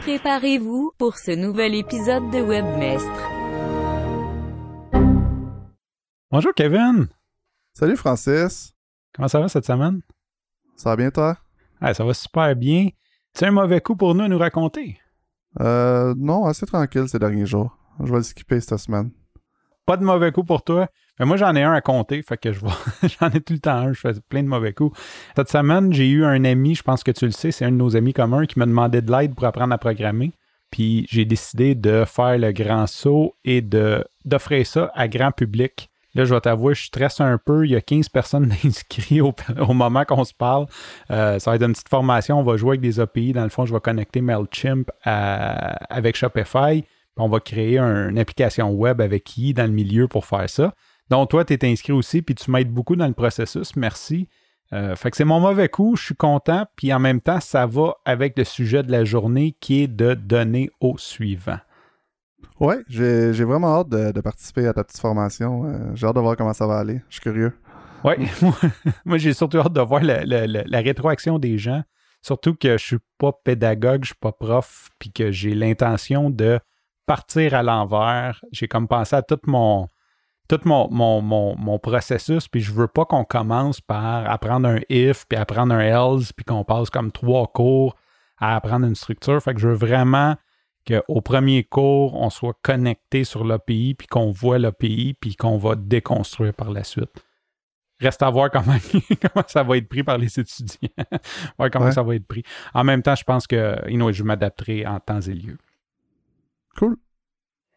Préparez-vous pour ce nouvel épisode de Webmestre. Bonjour Kevin. Salut Francis. Comment ça va cette semaine? Ça va bien toi? Ah, ça va super bien. Tu as un mauvais coup pour nous à nous raconter? Euh, non, assez tranquille ces derniers jours. Je vais le skipper cette semaine. Pas de mauvais coup pour toi? Mais moi, j'en ai un à compter, fait que je vois, j'en ai tout le temps un, je fais plein de mauvais coups. Cette semaine, j'ai eu un ami, je pense que tu le sais, c'est un de nos amis communs qui m'a demandé de l'aide pour apprendre à programmer. Puis j'ai décidé de faire le grand saut et d'offrir ça à grand public. Là, je vais t'avouer, je stresse un peu. Il y a 15 personnes inscrites au, moment qu'on se parle. Euh, ça va être une petite formation. On va jouer avec des API. Dans le fond, je vais connecter MailChimp avec Shopify. On va créer un- une application web avec qui dans le milieu pour faire ça. Donc, toi, tu es inscrit aussi, puis tu m'aides beaucoup dans le processus. Merci. Euh, fait que c'est mon mauvais coup, je suis content, puis en même temps, ça va avec le sujet de la journée qui est de donner au suivant. Ouais, j'ai j'ai vraiment hâte de, de participer à ta petite formation. Euh, j'ai hâte de voir comment ça va aller. Je suis curieux. Oui, moi j'ai surtout hâte de voir la, la- la- la rétroaction des gens. Surtout que je suis pas pédagogue, je suis pas prof, puis que j'ai l'intention de partir à l'envers. J'ai comme pensé à tout mon tout mon, mon, mon, mon processus, puis je veux pas qu'on commence par apprendre un if, puis apprendre un else, puis qu'on passe comme trois cours à apprendre une structure. Fait que je veux vraiment qu'au premier cours, on soit connecté sur l'API, puis qu'on voit l'API, puis qu'on va déconstruire par la suite. Reste à voir comment, comment ça va être pris par les étudiants. voir comment Ouais. ça va être pris. En même temps, je pense que you know, je m'adapterai en temps et lieu. Cool.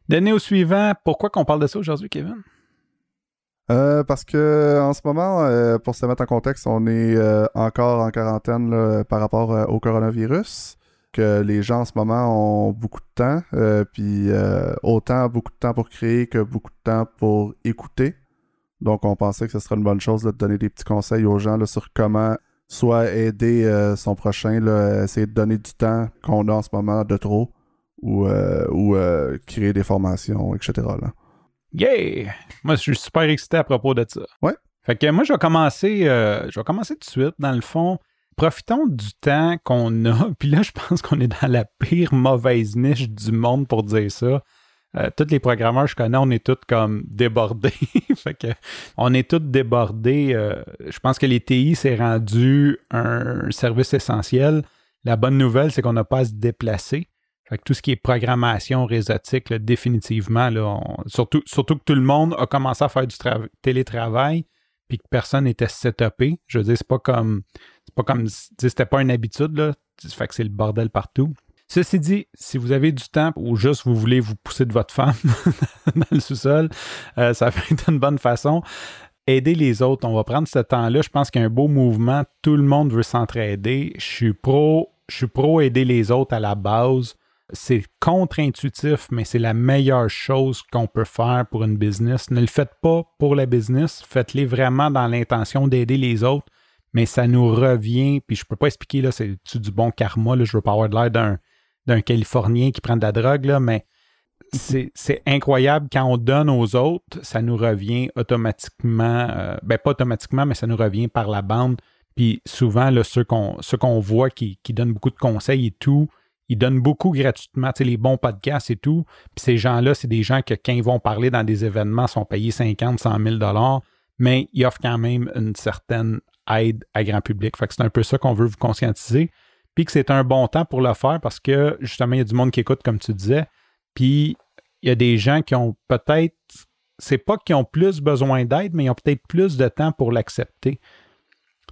Donner au suivant, pourquoi qu'on parle de ça aujourd'hui, Kevin? Euh, parce que en ce moment, euh, pour se mettre en contexte, on est euh, encore en quarantaine par rapport euh, au coronavirus. Que les gens en ce moment ont beaucoup de temps, euh, puis euh, autant beaucoup de temps pour créer que beaucoup de temps pour écouter. Donc, on pensait que ce serait une bonne chose de donner des petits conseils aux gens sur comment soit aider euh, son prochain, essayer de donner du temps qu'on a en ce moment de trop, ou, euh, euh, créer des formations, etc. Yeah! Moi, je suis super excité à propos de ça. Ouais. Fait que moi, je vais commencer, euh, je vais commencer tout de suite. Dans le fond, profitons du temps qu'on a. Puis là, je pense qu'on est dans la pire mauvaise niche du monde pour dire ça. Euh, tous les programmeurs que je connais, on est tous comme débordés. fait que on est tous débordés. Euh, je pense que les TI s'est rendu un service essentiel. La bonne nouvelle, c'est qu'on n'a pas à se déplacer. Tout ce qui est programmation réseautique, là, définitivement, là, surtout, surtout que tout le monde a commencé à faire du tra- télétravail, puis que personne n'était setupé. Je veux dire, c'est pas comme. C'est pas comme. C'était pas une habitude, là. Fait que c'est le bordel partout. Ceci dit, si vous avez du temps ou juste vous voulez vous pousser de votre femme dans le sous-sol, euh, ça fait une bonne façon. Aider les autres, on va prendre ce temps-là. Je pense qu'il y a un beau mouvement. Tout le monde veut s'entraider. Je suis pro, je suis pro aider les autres à la base. C'est contre-intuitif, mais c'est la meilleure chose qu'on peut faire pour une business. Ne le faites pas pour la business, faites-les vraiment dans l'intention d'aider les autres, mais ça nous revient. Puis je peux pas expliquer, là, c'est du bon karma, là, je veux pas avoir de l'air d'un, Californien qui prend de la drogue, mais c'est, incroyable quand on donne aux autres, ça nous revient automatiquement, euh, ben pas automatiquement, mais ça nous revient par la bande. Puis souvent, là, ceux, qu'on, ceux qu'on voit qui, qui donnent beaucoup de conseils et tout, ils donnent beaucoup gratuitement, tu sais, les bons podcasts et tout. Puis ces gens-là, c'est des gens que quand ils vont parler dans des événements, sont payés 50, 100 000 dollars, mais ils offrent quand même une certaine aide à grand public. Fait que c'est un peu ça qu'on veut vous conscientiser. Puis que c'est un bon temps pour le faire parce que justement, il y a du monde qui écoute, comme tu disais. Puis il y a des gens qui ont peut-être, c'est pas qu'ils ont plus besoin d'aide, mais ils ont peut-être plus de temps pour l'accepter.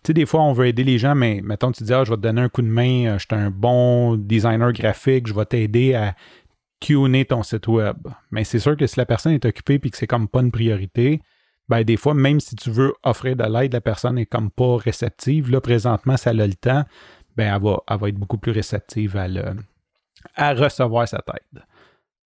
Tu sais, des fois, on veut aider les gens, mais mettons, tu dis, ah, je vais te donner un coup de main, euh, je suis un bon designer graphique, je vais t'aider à tuner ton site web. Mais c'est sûr que si la personne est occupée et que c'est comme pas une priorité, ben des fois, même si tu veux offrir de l'aide, la personne est comme pas réceptive. Là, présentement, elle a le temps, ben elle va, elle va être beaucoup plus réceptive à, le, à recevoir cette aide.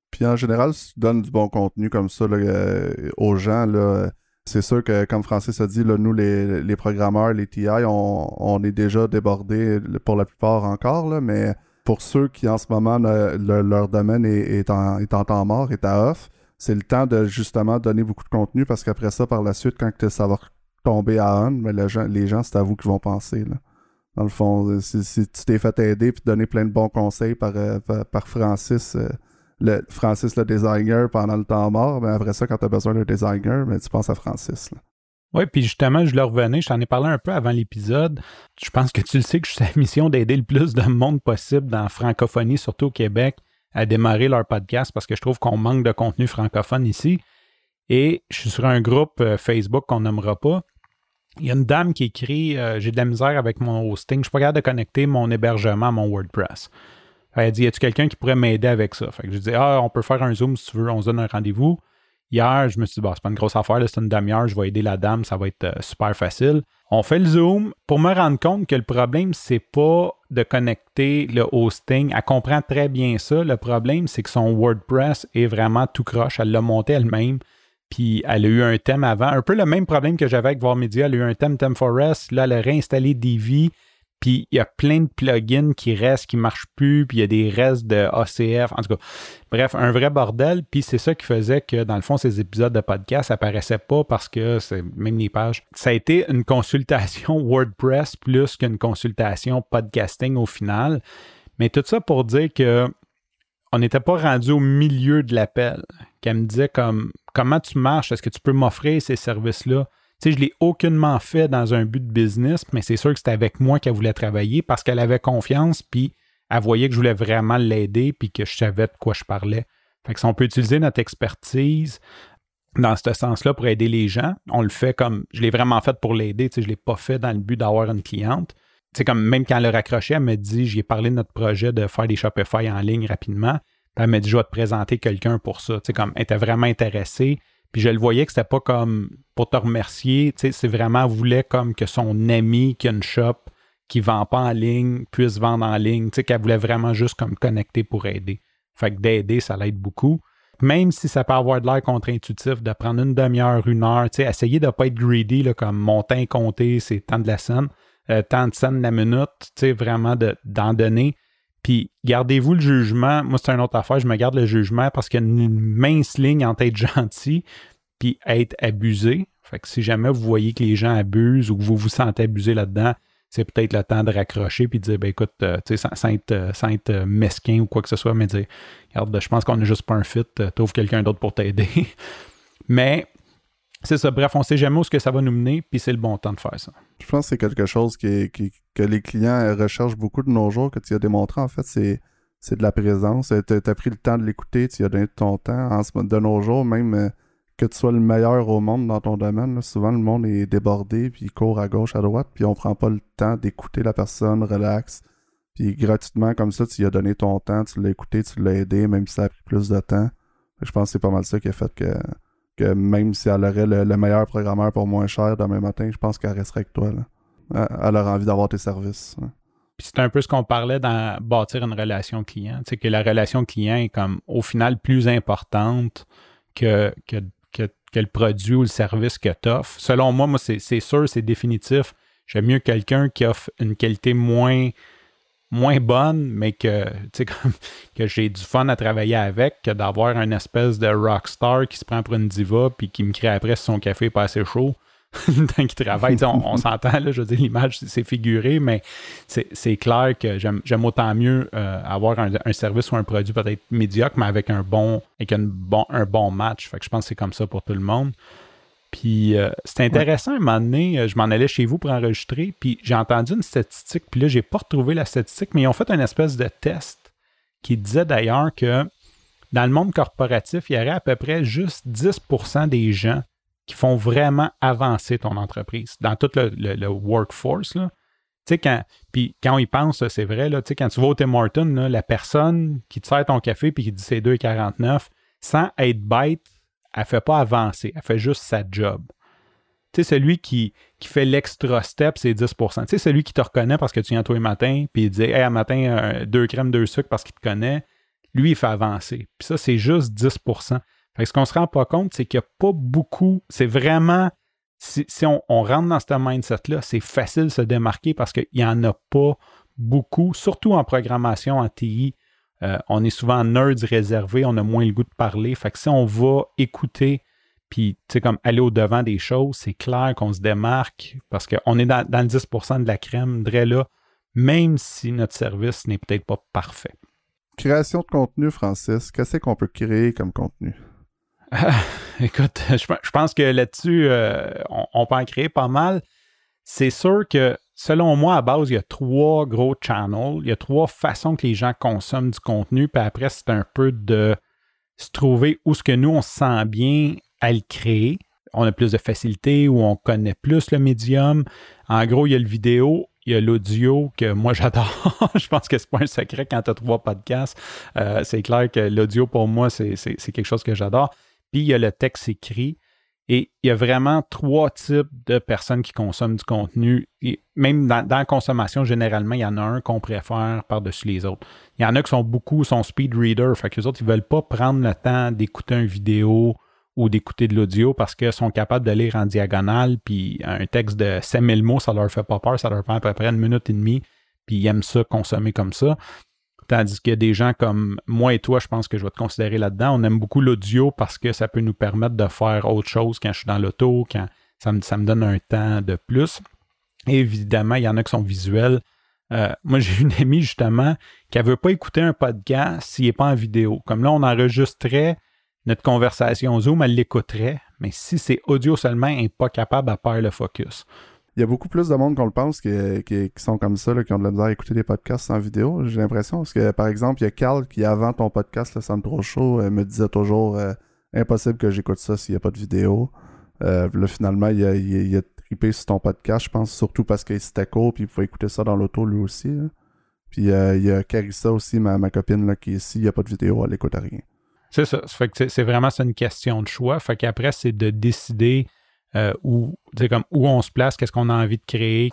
Puis en général, si tu donnes du bon contenu comme ça euh, aux gens, là, c'est sûr que, comme Francis a dit, là, nous, les, les programmeurs, les TI, on, on est déjà débordés pour la plupart encore, là, mais pour ceux qui, en ce moment, le- le- leur domaine est, est en, temps mort, est à off, c'est le temps de justement donner beaucoup de contenu parce qu'après ça, par la suite, quand ça va tomber à on, mais gens- les gens, c'est à vous qui vont penser. Là. Dans le fond, si, si tu t'es fait aider puis donner plein de bons conseils par, euh, par, par Francis, euh, Francis le designer pendant le temps mort, ben après ça, quand tu as besoin d'un designer, ben tu penses à Francis. Oui, puis justement, je le revenais, je t'en ai parlé un peu avant l'épisode. Je pense que tu le sais que je suis la mission d'aider le plus de monde possible dans la francophonie, surtout au Québec, à démarrer leur podcast parce que je trouve qu'on manque de contenu francophone ici. Et je suis sur un groupe euh, Facebook qu'on nommera pas. Il y a une dame qui écrit euh, J'ai de la misère avec mon hosting, je suis pas capable de connecter mon hébergement à mon WordPress. Elle dit Y a-tu quelqu'un qui pourrait m'aider avec ça? Fait que je dis Ah, on peut faire un Zoom si tu veux, on se donne un rendez-vous. Hier, je me suis dit, bon, c'est pas une grosse affaire, c'est une demi-heure, je vais aider la dame, ça va être euh, super facile. On fait le Zoom pour me rendre compte que le problème, c'est pas de connecter le hosting. Elle comprend très bien ça. Le problème, c'est que son WordPress est vraiment tout croche. Elle l'a monté elle-même. Puis elle a eu un thème avant. Un peu le même problème que j'avais avec Media. Elle a eu un thème Theme Forest. Là, elle a réinstallé Divi. Puis il y a plein de plugins qui restent, qui ne marchent plus, puis il y a des restes de ACF. En tout cas, bref, un vrai bordel. Puis c'est ça qui faisait que, dans le fond, ces épisodes de podcast n'apparaissaient pas parce que c'est même les pages. Ça a été une consultation WordPress plus qu'une consultation podcasting au final. Mais tout ça pour dire que on n'était pas rendu au milieu de l'appel. Qu'elle me disait comme comment tu marches, est-ce que tu peux m'offrir ces services-là? Tu sais, je l'ai aucunement fait dans un but de business, mais c'est sûr que c'était avec moi qu'elle voulait travailler parce qu'elle avait confiance, puis elle voyait que je voulais vraiment l'aider, puis que je savais de quoi je parlais. Fait que si on peut utiliser notre expertise dans ce sens-là pour aider les gens, on le fait comme je l'ai vraiment fait pour l'aider, tu je ne l'ai pas fait dans le but d'avoir une cliente. Comme même quand elle a raccroché, elle me dit, j'ai parlé de notre projet de faire des Shopify en ligne rapidement. Elle m'a dit, je vais te présenter quelqu'un pour ça. Elle était vraiment intéressée. Puis je le voyais que c'était pas comme pour te remercier, c'est vraiment, voulait comme que son ami qui a une shop qui vend pas en ligne puisse vendre en ligne, tu sais, qu'elle voulait vraiment juste comme connecter pour aider. Fait que d'aider, ça l'aide beaucoup. Même si ça peut avoir de l'air contre-intuitif de prendre une demi-heure, une heure, tu sais, essayer de pas être greedy, là, comme mon temps compté, c'est tant de la scène, euh, tant de scène la minute, tu sais, vraiment d'en donner. Puis gardez-vous le jugement. Moi, c'est une autre affaire. Je me garde le jugement parce qu'il y a une mince ligne entre être gentil puis être abusé. Fait que si jamais vous voyez que les gens abusent ou que vous vous sentez abusé là-dedans, c'est peut-être le temps de raccrocher puis de dire ben écoute, euh, tu sais, sans, être, euh, euh, mesquin ou quoi que ce soit, mais dire regarde, je pense qu'on n'est juste pas un fit, trouve quelqu'un d'autre pour t'aider. mais c'est ça. Bref, on sait jamais où ce que ça va nous mener, puis c'est le bon temps de faire ça. Je pense que c'est quelque chose qui, que les clients recherchent beaucoup de nos jours, que tu as démontré, en fait, c'est, c'est de la présence. Tu as, pris le temps de l'écouter, tu as donné ton temps. En ce, de nos jours, même euh, que tu sois le meilleur au monde dans ton domaine, souvent le monde est débordé, puis il court à gauche, à droite, puis on prend pas le temps d'écouter la personne, relax. Puis gratuitement, comme ça, tu lui as donné ton temps, tu l'as écouté, tu l'as aidé, même si ça a pris plus de temps. Je pense que c'est pas mal ça qui a fait que que même si elle aurait le, meilleur programmeur pour moins cher demain matin, je pense qu'elle resterait avec toi. Là. Elle, aurait envie d'avoir tes services. Puis c'est un peu ce qu'on parlait dans bâtir une relation client. C'est que la relation client est comme au final plus importante que, que, que, le produit ou le service que tu offres. Selon moi, moi c'est sûr, c'est définitif. J'aime mieux quelqu'un qui offre une qualité moins moins bonne, mais que, que j'ai du fun à travailler avec, que d'avoir un espèce de rockstar qui se prend pour une diva puis qui me crie après si son café est pas assez chaud. tant qu'il travaille, on, s'entend, je veux l'image, c'est figuré, mais c'est clair que j'aime autant mieux euh, avoir un, service ou un produit peut-être médiocre, mais avec un bon, avec un bon match. Fait que je pense que c'est comme ça pour tout le monde. Puis euh, c'est intéressant, à un moment donné, euh, je m'en allais chez vous pour enregistrer, puis j'ai entendu une statistique, puis là, j'ai pas retrouvé la statistique, mais ils ont fait une espèce de test qui disait d'ailleurs que dans le monde corporatif, il y aurait à peu près juste 10% des gens qui font vraiment avancer ton entreprise dans tout le, workforce. Là. quand, puis quand on y pense, c'est vrai, là, quand tu vas au Tim Hortons, la personne qui te sert ton café puis qui dit c'est 2,49, sans être bête, elle fait pas avancer, elle fait juste sa job. Tu sais, celui qui, qui fait l'extra step, c'est 10 Tu sais, celui qui te reconnaît parce que tu viens tous les matins, puis il dit Hey, un matin, deux crèmes, deux sucres parce qu'il te connaît, lui, il fait avancer. Puis ça, c'est juste 10 fait que ce qu'on se rend pas compte, c'est qu'il n'y a pas beaucoup. C'est vraiment. Si, on, on, rentre dans ce mindset-là, c'est facile de se démarquer parce qu'il n'y en a pas beaucoup, surtout en programmation, en TI. Euh, on est souvent nerds réservés, on a moins le goût de parler. Fait que si on va écouter, puis comme aller au-devant des choses, c'est clair qu'on se démarque parce qu'on est dans, le 10% de la crème. Dre là, même si notre service n'est peut-être pas parfait. Création de contenu, Francis, qu'est-ce qu'on peut créer comme contenu? écoute, je, pense que là-dessus, euh, on, peut en créer pas mal. C'est sûr que, selon moi, à base, il y a trois gros channels. Il y a trois façons que les gens consomment du contenu. Puis après, c'est un peu de se trouver où ce que nous, on se sent bien à le créer. On a plus de facilité, ou on connaît plus le médium. En gros, il y a le vidéo, il y a l'audio que moi j'adore. je pense que c'est pas un secret quand tu as trois podcasts. Euh, c'est clair que l'audio pour moi, c'est quelque chose que j'adore. Puis il y a le texte écrit. Et il y a vraiment trois types de personnes qui consomment du contenu. Et même dans, la consommation, généralement, il y en a un qu'on préfère par-dessus les autres. Il y en a qui sont beaucoup, sont speed readers. Fait que les autres, ils ne veulent pas prendre le temps d'écouter une vidéo ou d'écouter de l'audio parce qu'ils sont capables de lire en diagonale. Puis un texte de 5000 mots, ça leur fait pas peur. Ça leur prend à peu près une minute et demie. Puis ils aiment ça consommer comme ça. Tandis qu'il y a des gens comme moi et toi, je pense que je vais te considérer là-dedans. On aime beaucoup l'audio parce que ça peut nous permettre de faire autre chose quand je suis dans l'auto, quand ça me, donne un temps de plus. évidemment, il y en a qui sont visuels. Euh, moi, j'ai une amie justement qui ne veut pas écouter un podcast s'il n'est pas en vidéo. Comme là, on enregistrait notre conversation Zoom, elle l'écouterait, mais si c'est audio seulement, elle n'est pas capable à faire le focus il y a beaucoup plus de monde qu'on le pense qui, qui, sont comme ça, qui ont de la misère à écouter des podcasts en vidéo, j'ai l'impression. Parce que, par exemple, il y a Carl qui, avant ton podcast, le Trop Show, euh, me disait toujours euh, impossible que j'écoute ça s'il n'y a pas de vidéo. Euh, là, finalement, il a, trippé sur ton podcast, je pense, surtout parce qu'il c'était court, puis il pouvait écouter ça dans l'auto lui aussi. Puis il y a Carissa aussi, ma, ma copine, qui est ici, il n'y a pas de vidéo, elle n'écoute rien. C'est ça. Fait que c'est vraiment une question de choix. Fait qu'après, c'est de décider euh, où, comme, où on se place, qu'est-ce qu'on a envie de créer.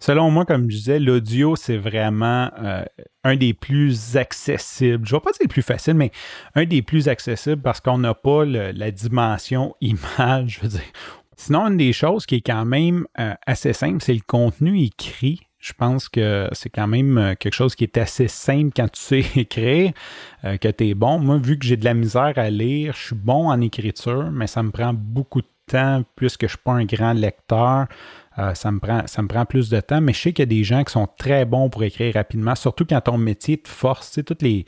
Selon moi, comme je disais, l'audio, c'est vraiment euh, un des plus accessibles. Je ne vais pas dire le plus facile, mais un des plus accessibles parce qu'on n'a pas la dimension image. Je veux dire. Sinon, une des choses qui est quand même euh, assez simple, c'est le contenu écrit. Je pense que c'est quand même quelque chose qui est assez simple quand tu sais écrire, que tu es bon. Moi, vu que j'ai de la misère à lire, je suis bon en écriture, mais ça me prend beaucoup de puisque je ne suis pas un grand lecteur. Euh, ça, me prend, ça me prend plus de temps, mais je sais qu'il y a des gens qui sont très bons pour écrire rapidement, surtout quand ton métier te force. Tu sais, toutes les,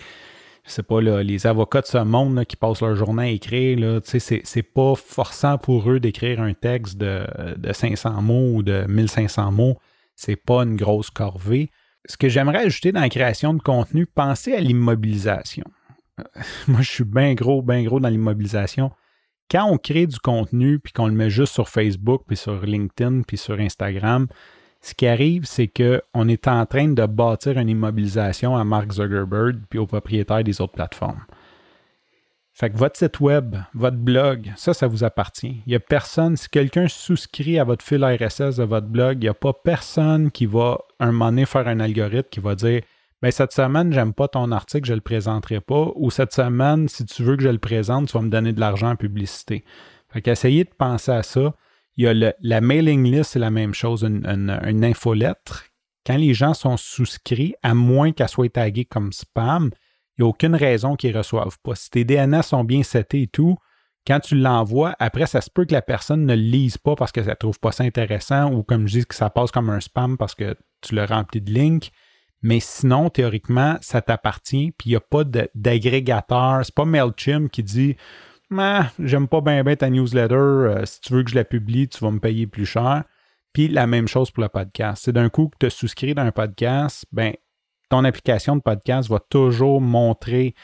pas, les avocats de ce monde qui passent leur journée à écrire, là, sais, c'est pas forçant pour eux d'écrire un texte de, de 500 mots ou de 1500 mots. C'est pas une grosse corvée. Ce que j'aimerais ajouter dans la création de contenu, pensez à l'immobilisation. Moi, je suis bien gros, bien gros dans l'immobilisation quand on crée du contenu puis qu'on le met juste sur Facebook, puis sur LinkedIn, puis sur Instagram, ce qui arrive, c'est qu'on est en train de bâtir une immobilisation à Mark Zuckerberg puis aux propriétaires des autres plateformes. Fait que votre site web, votre blog, ça, ça vous appartient. Il n'y a personne, si quelqu'un souscrit à votre fil RSS de votre blog, il n'y a pas personne qui va un moment donné faire un algorithme qui va dire ben, cette semaine, j'aime pas ton article, je le présenterai pas. Ou cette semaine, si tu veux que je le présente, tu vas me donner de l'argent en publicité. Fait qu'essayez de penser à ça. Il y a la mailing list, c'est la même chose, une, une, infolettre. Quand les gens sont souscrits, à moins qu'elle soit taguée comme spam, il n'y a aucune raison qu'ils ne reçoivent pas. Si tes DNS sont bien setés et tout, quand tu l'envoies, après, ça se peut que la personne ne le lise pas parce qu'elle ne trouve pas ça intéressant ou comme je dis, que ça passe comme un spam parce que tu le remplis de links. Mais sinon, théoriquement, ça t'appartient, puis il n'y a pas d'agrégateur. C'est pas MailChimp qui dit ah, J'aime pas bien ta newsletter, euh, si tu veux que je la publie, tu vas me payer plus cher. Puis la même chose pour le podcast. C'est d'un coup que tu as souscrit dans un podcast, ben, ton application de podcast va toujours montrer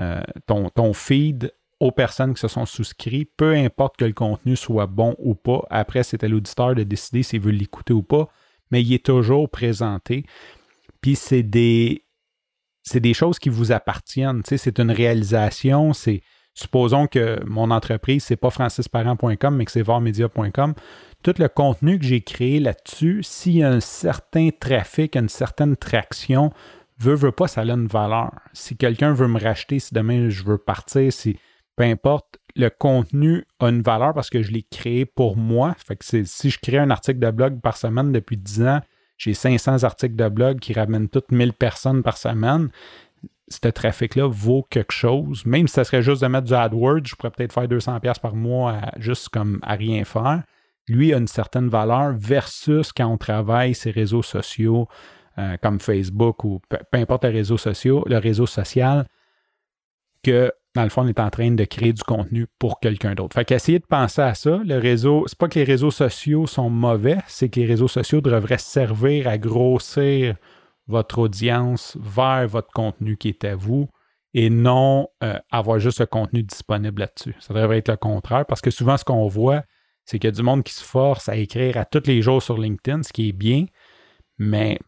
euh, ton, ton feed aux personnes qui se sont souscrites, peu importe que le contenu soit bon ou pas. Après, c'est à l'auditeur de décider s'il veut l'écouter ou pas, mais il est toujours présenté. Puis c'est des, choses qui vous appartiennent. c'est une réalisation. C'est, supposons que mon entreprise, c'est pas francisparent.com, mais que c'est varmedia.com. Tout le contenu que j'ai créé là-dessus, s'il y a un certain trafic, une certaine traction, veut, veut pas, ça a une valeur. Si quelqu'un veut me racheter, si demain je veux partir, si peu importe, le contenu a une valeur parce que je l'ai créé pour moi. Fait que si je crée un article de blog par semaine depuis 10 ans, j'ai 500 articles de blog qui ramènent toutes 1000 personnes par semaine. Ce trafic-là vaut quelque chose. Même si ça serait juste de mettre du AdWords, je pourrais peut-être faire 200$ par mois juste comme à rien faire. Lui a une certaine valeur versus quand on travaille ses réseaux sociaux, euh, comme Facebook ou peu, peu importe le réseau, social, le réseau social, que dans le fond, on est en train de créer du contenu pour quelqu'un d'autre. Fait qu'essayer de penser à ça, le réseau, c'est pas que les réseaux sociaux sont mauvais, c'est que les réseaux sociaux devraient servir à grossir votre audience vers votre contenu qui est à vous et non euh, avoir juste le contenu disponible là-dessus. Ça devrait être le contraire parce que souvent, ce qu'on voit, c'est qu'il y a du monde qui se force à écrire à tous les jours sur LinkedIn, ce qui est bien, mais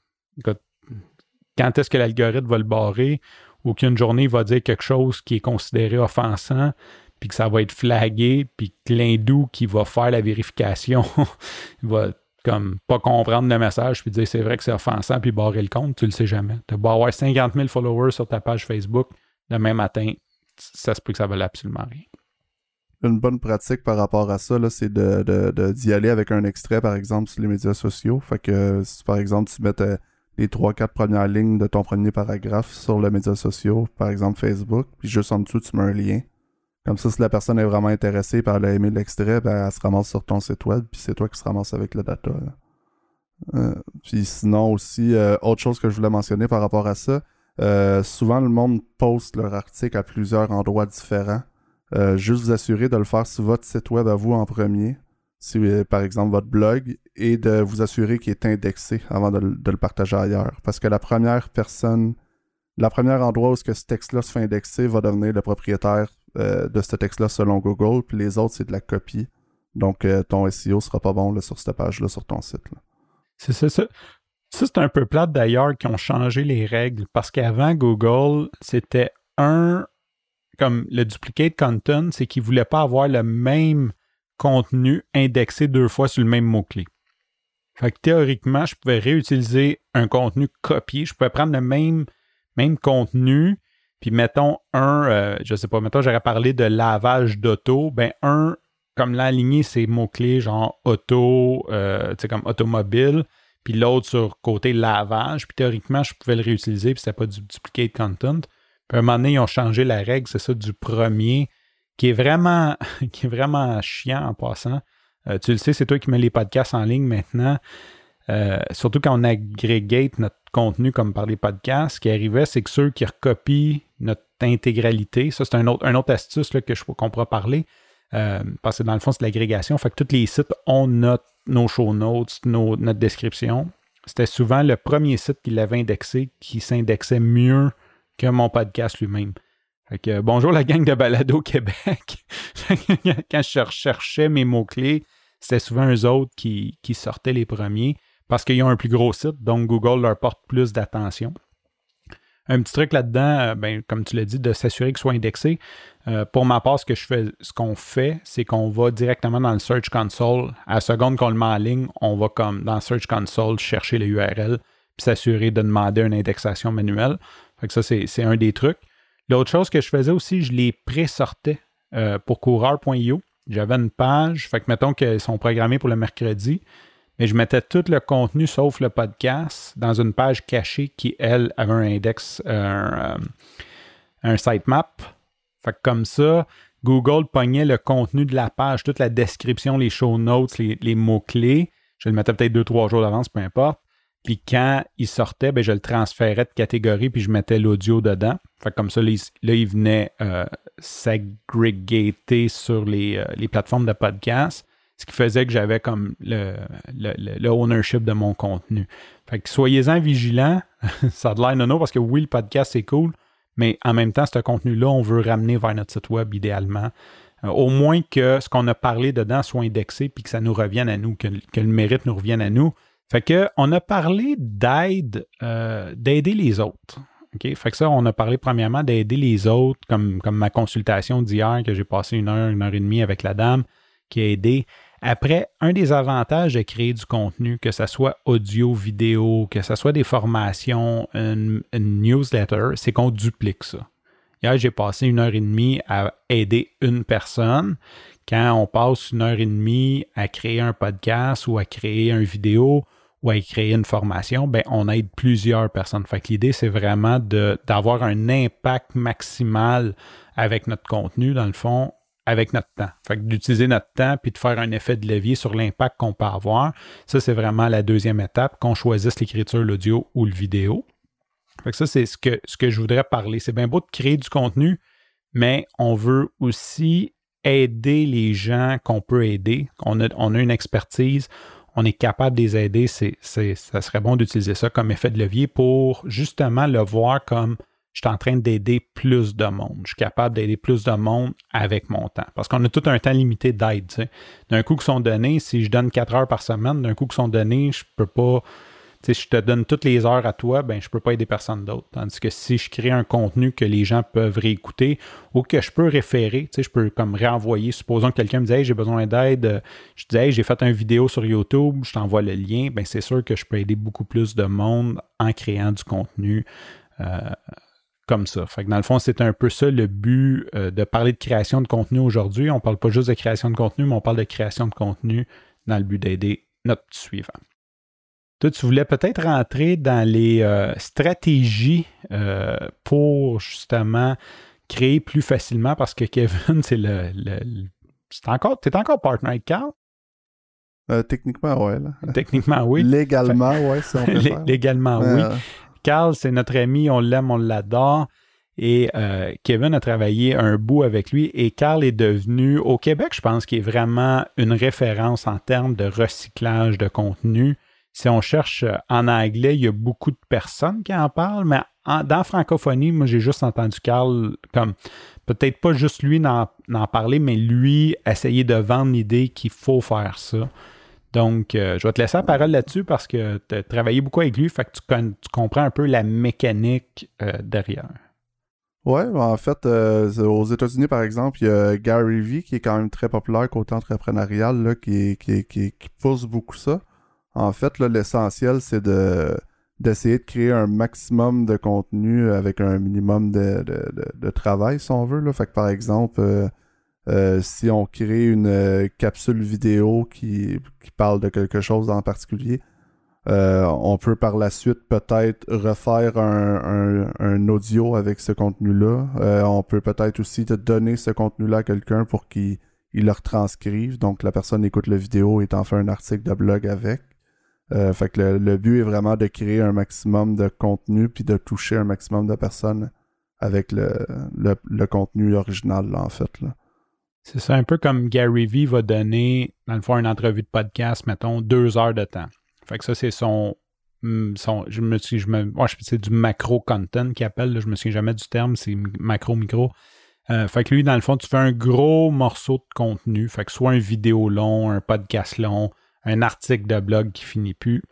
quand est-ce que l'algorithme va le barrer? Ou qu'une journée va dire quelque chose qui est considéré offensant, puis que ça va être flagué, puis que l'hindou qui va faire la vérification va comme pas comprendre le message, puis dire c'est vrai que c'est offensant, puis barrer le compte, tu le sais jamais. Tu vas avoir 50 000 followers sur ta page Facebook, demain matin, ça se peut que ça valait absolument rien. Une bonne pratique par rapport à ça, c'est de, d'y aller avec un extrait, par exemple, sur les médias sociaux. Fait que par exemple tu mets les 3-4 premières lignes de ton premier paragraphe sur les médias sociaux, par exemple Facebook, puis juste en dessous, tu mets un lien. Comme ça, si la personne est vraiment intéressée et elle a l'extrait, ben, elle se ramasse sur ton site web, puis c'est toi qui se ramasse avec le data. Euh, puis sinon aussi, euh, autre chose que je voulais mentionner par rapport à ça, euh, souvent le monde poste leur article à plusieurs endroits différents. juste vous assurer de le faire sur votre site web à vous en premier, si par exemple votre blog, et de vous assurer qu'il est indexé avant de, le partager ailleurs. Parce que la première personne, la première endroit où ce, texte-là se fait indexer va devenir le propriétaire de ce texte-là selon Google, puis les autres, c'est de la copie. Donc ton SEO sera pas bon là, sur cette page-là sur ton site. C'est ça. Ça, c'est un peu plate d'ailleurs qui ont changé les règles parce qu'avant Google, c'était un comme le duplicate content, c'est qu'ils ne voulaient pas avoir le même contenu indexé deux fois sur le même mot-clé. Fait que théoriquement, je pouvais réutiliser un contenu copié. Je pouvais prendre le même, même contenu, puis mettons un, euh, je sais pas, mettons j'aurais parlé de lavage d'auto, ben un, comme l'aligner ces mots-clés, genre auto, euh, tu sais, comme automobile, puis l'autre sur côté lavage. Puis théoriquement, je pouvais le réutiliser, puis c'était pas du duplicate content. Puis à un moment donné, ils ont changé la règle, c'est ça, du premier, qui est vraiment, qui est vraiment chiant en passant. Euh, tu le sais, c'est toi qui mets les podcasts en ligne maintenant. Euh, surtout quand on agrégate notre contenu comme par les podcasts, ce qui arrivait, c'est que ceux qui recopient notre intégralité, ça c'est un autre, un autre astuce là, que je qu'on pourra parler, euh, parce que dans le fond, c'est l'agrégation. Fait que tous les sites ont notre nos show notes, notre description. C'était souvent le premier site qui l'avait indexé qui s'indexait mieux que mon podcast lui-même. Bonjour la gang de Balado Québec. Quand je recherchais mes mots-clés, c'était souvent eux autres qui, sortaient les premiers parce qu'ils ont un plus gros site, donc Google leur porte plus d'attention. Un petit truc là-dedans, euh, ben, comme tu l'as dit, de s'assurer qu'il soit indexé. Euh, pour ma part, ce que je fais, ce qu'on fait, c'est qu'on va directement dans le Search Console. À la seconde qu'on le met en ligne, on va comme dans Search Console chercher le URL puis s'assurer de demander une indexation manuelle. Fait que ça, c'est un des trucs. L'autre chose que je faisais aussi, je les pré-sortais euh, pour coureur.io. J'avais une page, fait que mettons qu'ils sont programmés pour le mercredi, mais je mettais tout le contenu sauf le podcast dans une page cachée qui, elle, avait un index, un, un sitemap fait que comme ça, Google pognait le contenu de la page, toute la description, les show notes, les, mots-clés. Je le mettais peut-être deux, trois jours d'avance, peu importe. Puis quand il sortait, ben, je le transférais de catégorie, puis je mettais l'audio dedans. Fait que comme ça, là, il, venait euh, s'agrégater sur les, euh, les, plateformes de podcast, ce qui faisait que j'avais comme le, le, ownership de mon contenu. Fait que soyez-en vigilants. ça a de l'air non, parce que oui, le podcast, c'est cool, mais en même temps, ce contenu-là, on veut ramener vers notre site web idéalement. Euh, au moins que ce qu'on a parlé dedans soit indexé puis que ça nous revienne à nous, que, le mérite nous revienne à nous. Fait que on a parlé d'aide, euh, d'aider les autres. Fait que ça, on a parlé premièrement d'aider les autres, comme, comme ma consultation d'hier, que j'ai passé une heure, une heure et demie avec la dame qui a aidé. Après, un des avantages de créer du contenu, que ce soit audio, vidéo, que ce soit des formations, une, newsletter, c'est qu'on duplique ça. Hier, j'ai passé une heure et demie à aider une personne. Quand on passe une heure et demie à créer un podcast ou à créer une vidéo ou à créer une formation, ben, on aide plusieurs personnes. L'idée, c'est vraiment d'avoir un impact maximal avec notre contenu, dans le fond, avec notre temps. Fait que d'utiliser notre temps puis de faire un effet de levier sur l'impact qu'on peut avoir. Ça, c'est vraiment la deuxième étape, qu'on choisisse l'écriture, l'audio ou le vidéo. Fait que ça, c'est ce que, ce que je voudrais parler. C'est bien beau de créer du contenu, mais on veut aussi aider les gens qu'on peut aider. On a, on a une expertise, on est capable de les aider. C'est, ça serait bon d'utiliser ça comme effet de levier pour justement le voir comme je suis en train d'aider plus de monde. Je suis capable d'aider plus de monde avec mon temps. Parce qu'on a tout un temps limité d'aide. D'un coup qui sont donnés, si je donne 4 heures par semaine, d'un coup qui sont donnés, je peux pas. Si je te donne toutes les heures à toi, ben je peux pas aider personne d'autre. Tandis que si je crée un contenu que les gens peuvent réécouter ou que je peux référer, je peux comme réenvoyer. Supposons que quelqu'un me dit j'ai besoin d'aide, je dis j'ai fait une vidéo sur YouTube, je t'envoie le lien, ben c'est sûr que je peux aider beaucoup plus de monde en créant du contenu. Euh, comme ça. Dans le fond, c'est un peu ça le but euh, de parler de création de contenu aujourd'hui. On ne parle pas juste de création de contenu, mais on parle de création de contenu dans le but d'aider notre suivant. Toi, tu voulais peut-être rentrer dans les euh, stratégies euh, pour justement créer plus facilement parce que Kevin, c'est le. c'est encore, es encore partner avec Carl? techniquement, oui. Techniquement, oui. Légalement, oui, si on peut Légalement, oui. Carl, c'est notre ami, on l'aime, on l'adore. Et euh, Kevin a travaillé un bout avec lui et Carl est devenu, au Québec, je pense qu'il est vraiment une référence en termes de recyclage de contenu. Si on cherche euh, en anglais, il y a beaucoup de personnes qui en parlent, mais dans francophonie, moi j'ai juste entendu Carl comme peut-être pas juste lui n'en parler, mais lui essayer de vendre l'idée qu'il faut faire ça. Donc, euh, je vais te laisser la parole là-dessus parce que tu as travaillé beaucoup avec lui, fait que tu, comprends un peu la mécanique euh, derrière. Ouais, ben, en fait, aux États-Unis, par exemple, il y a Gary Vee qui est quand même très populaire côté entrepreneurial, là, qui, qui, pousse beaucoup ça. En fait, l'essentiel, c'est de d'essayer de créer un maximum de contenu avec un minimum de, de, travail, si on veut. Là. Par exemple, euh, si on crée une euh, capsule vidéo qui, parle de quelque chose en particulier, euh, on peut par la suite peut-être refaire un, audio avec ce contenu-là. on peut peut-être aussi donner ce contenu-là à quelqu'un pour qu'il le retranscrive. Donc la personne écoute la vidéo et en fait un article de blog avec. Fait que le, but est vraiment de créer un maximum de contenu puis de toucher un maximum de personnes avec le, le, contenu original en fait. Là. C'est ça, un peu comme Gary Vee va donner, dans le fond, une entrevue de podcast, mettons, deux heures de temps. Fait que ça, c'est son. Mm, son je me suis, je me, c'est du macro content qu'il appelle, là, je me souviens jamais du terme, c'est macro-micro. Euh, fait que lui, dans le fond, tu fais un gros morceau de contenu. Fait que soit un vidéo long, un podcast long, un article de blog qui finit plus.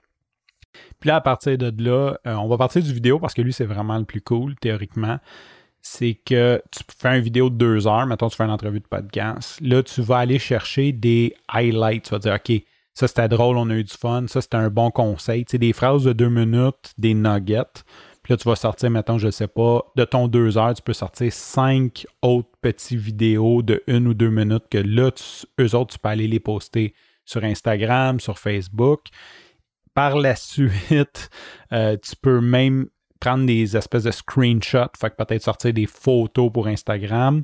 Puis là, à partir de là, euh, on va partir du vidéo parce que lui, c'est vraiment le plus cool, théoriquement c'est que tu fais une vidéo de deux heures, mettons, tu fais une entrevue de podcast. Là, tu vas aller chercher des highlights. Tu vas dire, OK, ça c'était drôle, on a eu du fun, ça c'était un bon conseil. Tu sais, des phrases de deux minutes, des nuggets. Puis là, tu vas sortir, mettons, je ne sais pas, de ton deux heures, tu peux sortir cinq autres petites vidéos de une ou deux minutes que là, eux autres, tu peux aller les poster sur Instagram, sur Facebook. Par la suite, euh, tu peux même prendre des espèces de screenshots, peut-être sortir des photos pour Instagram.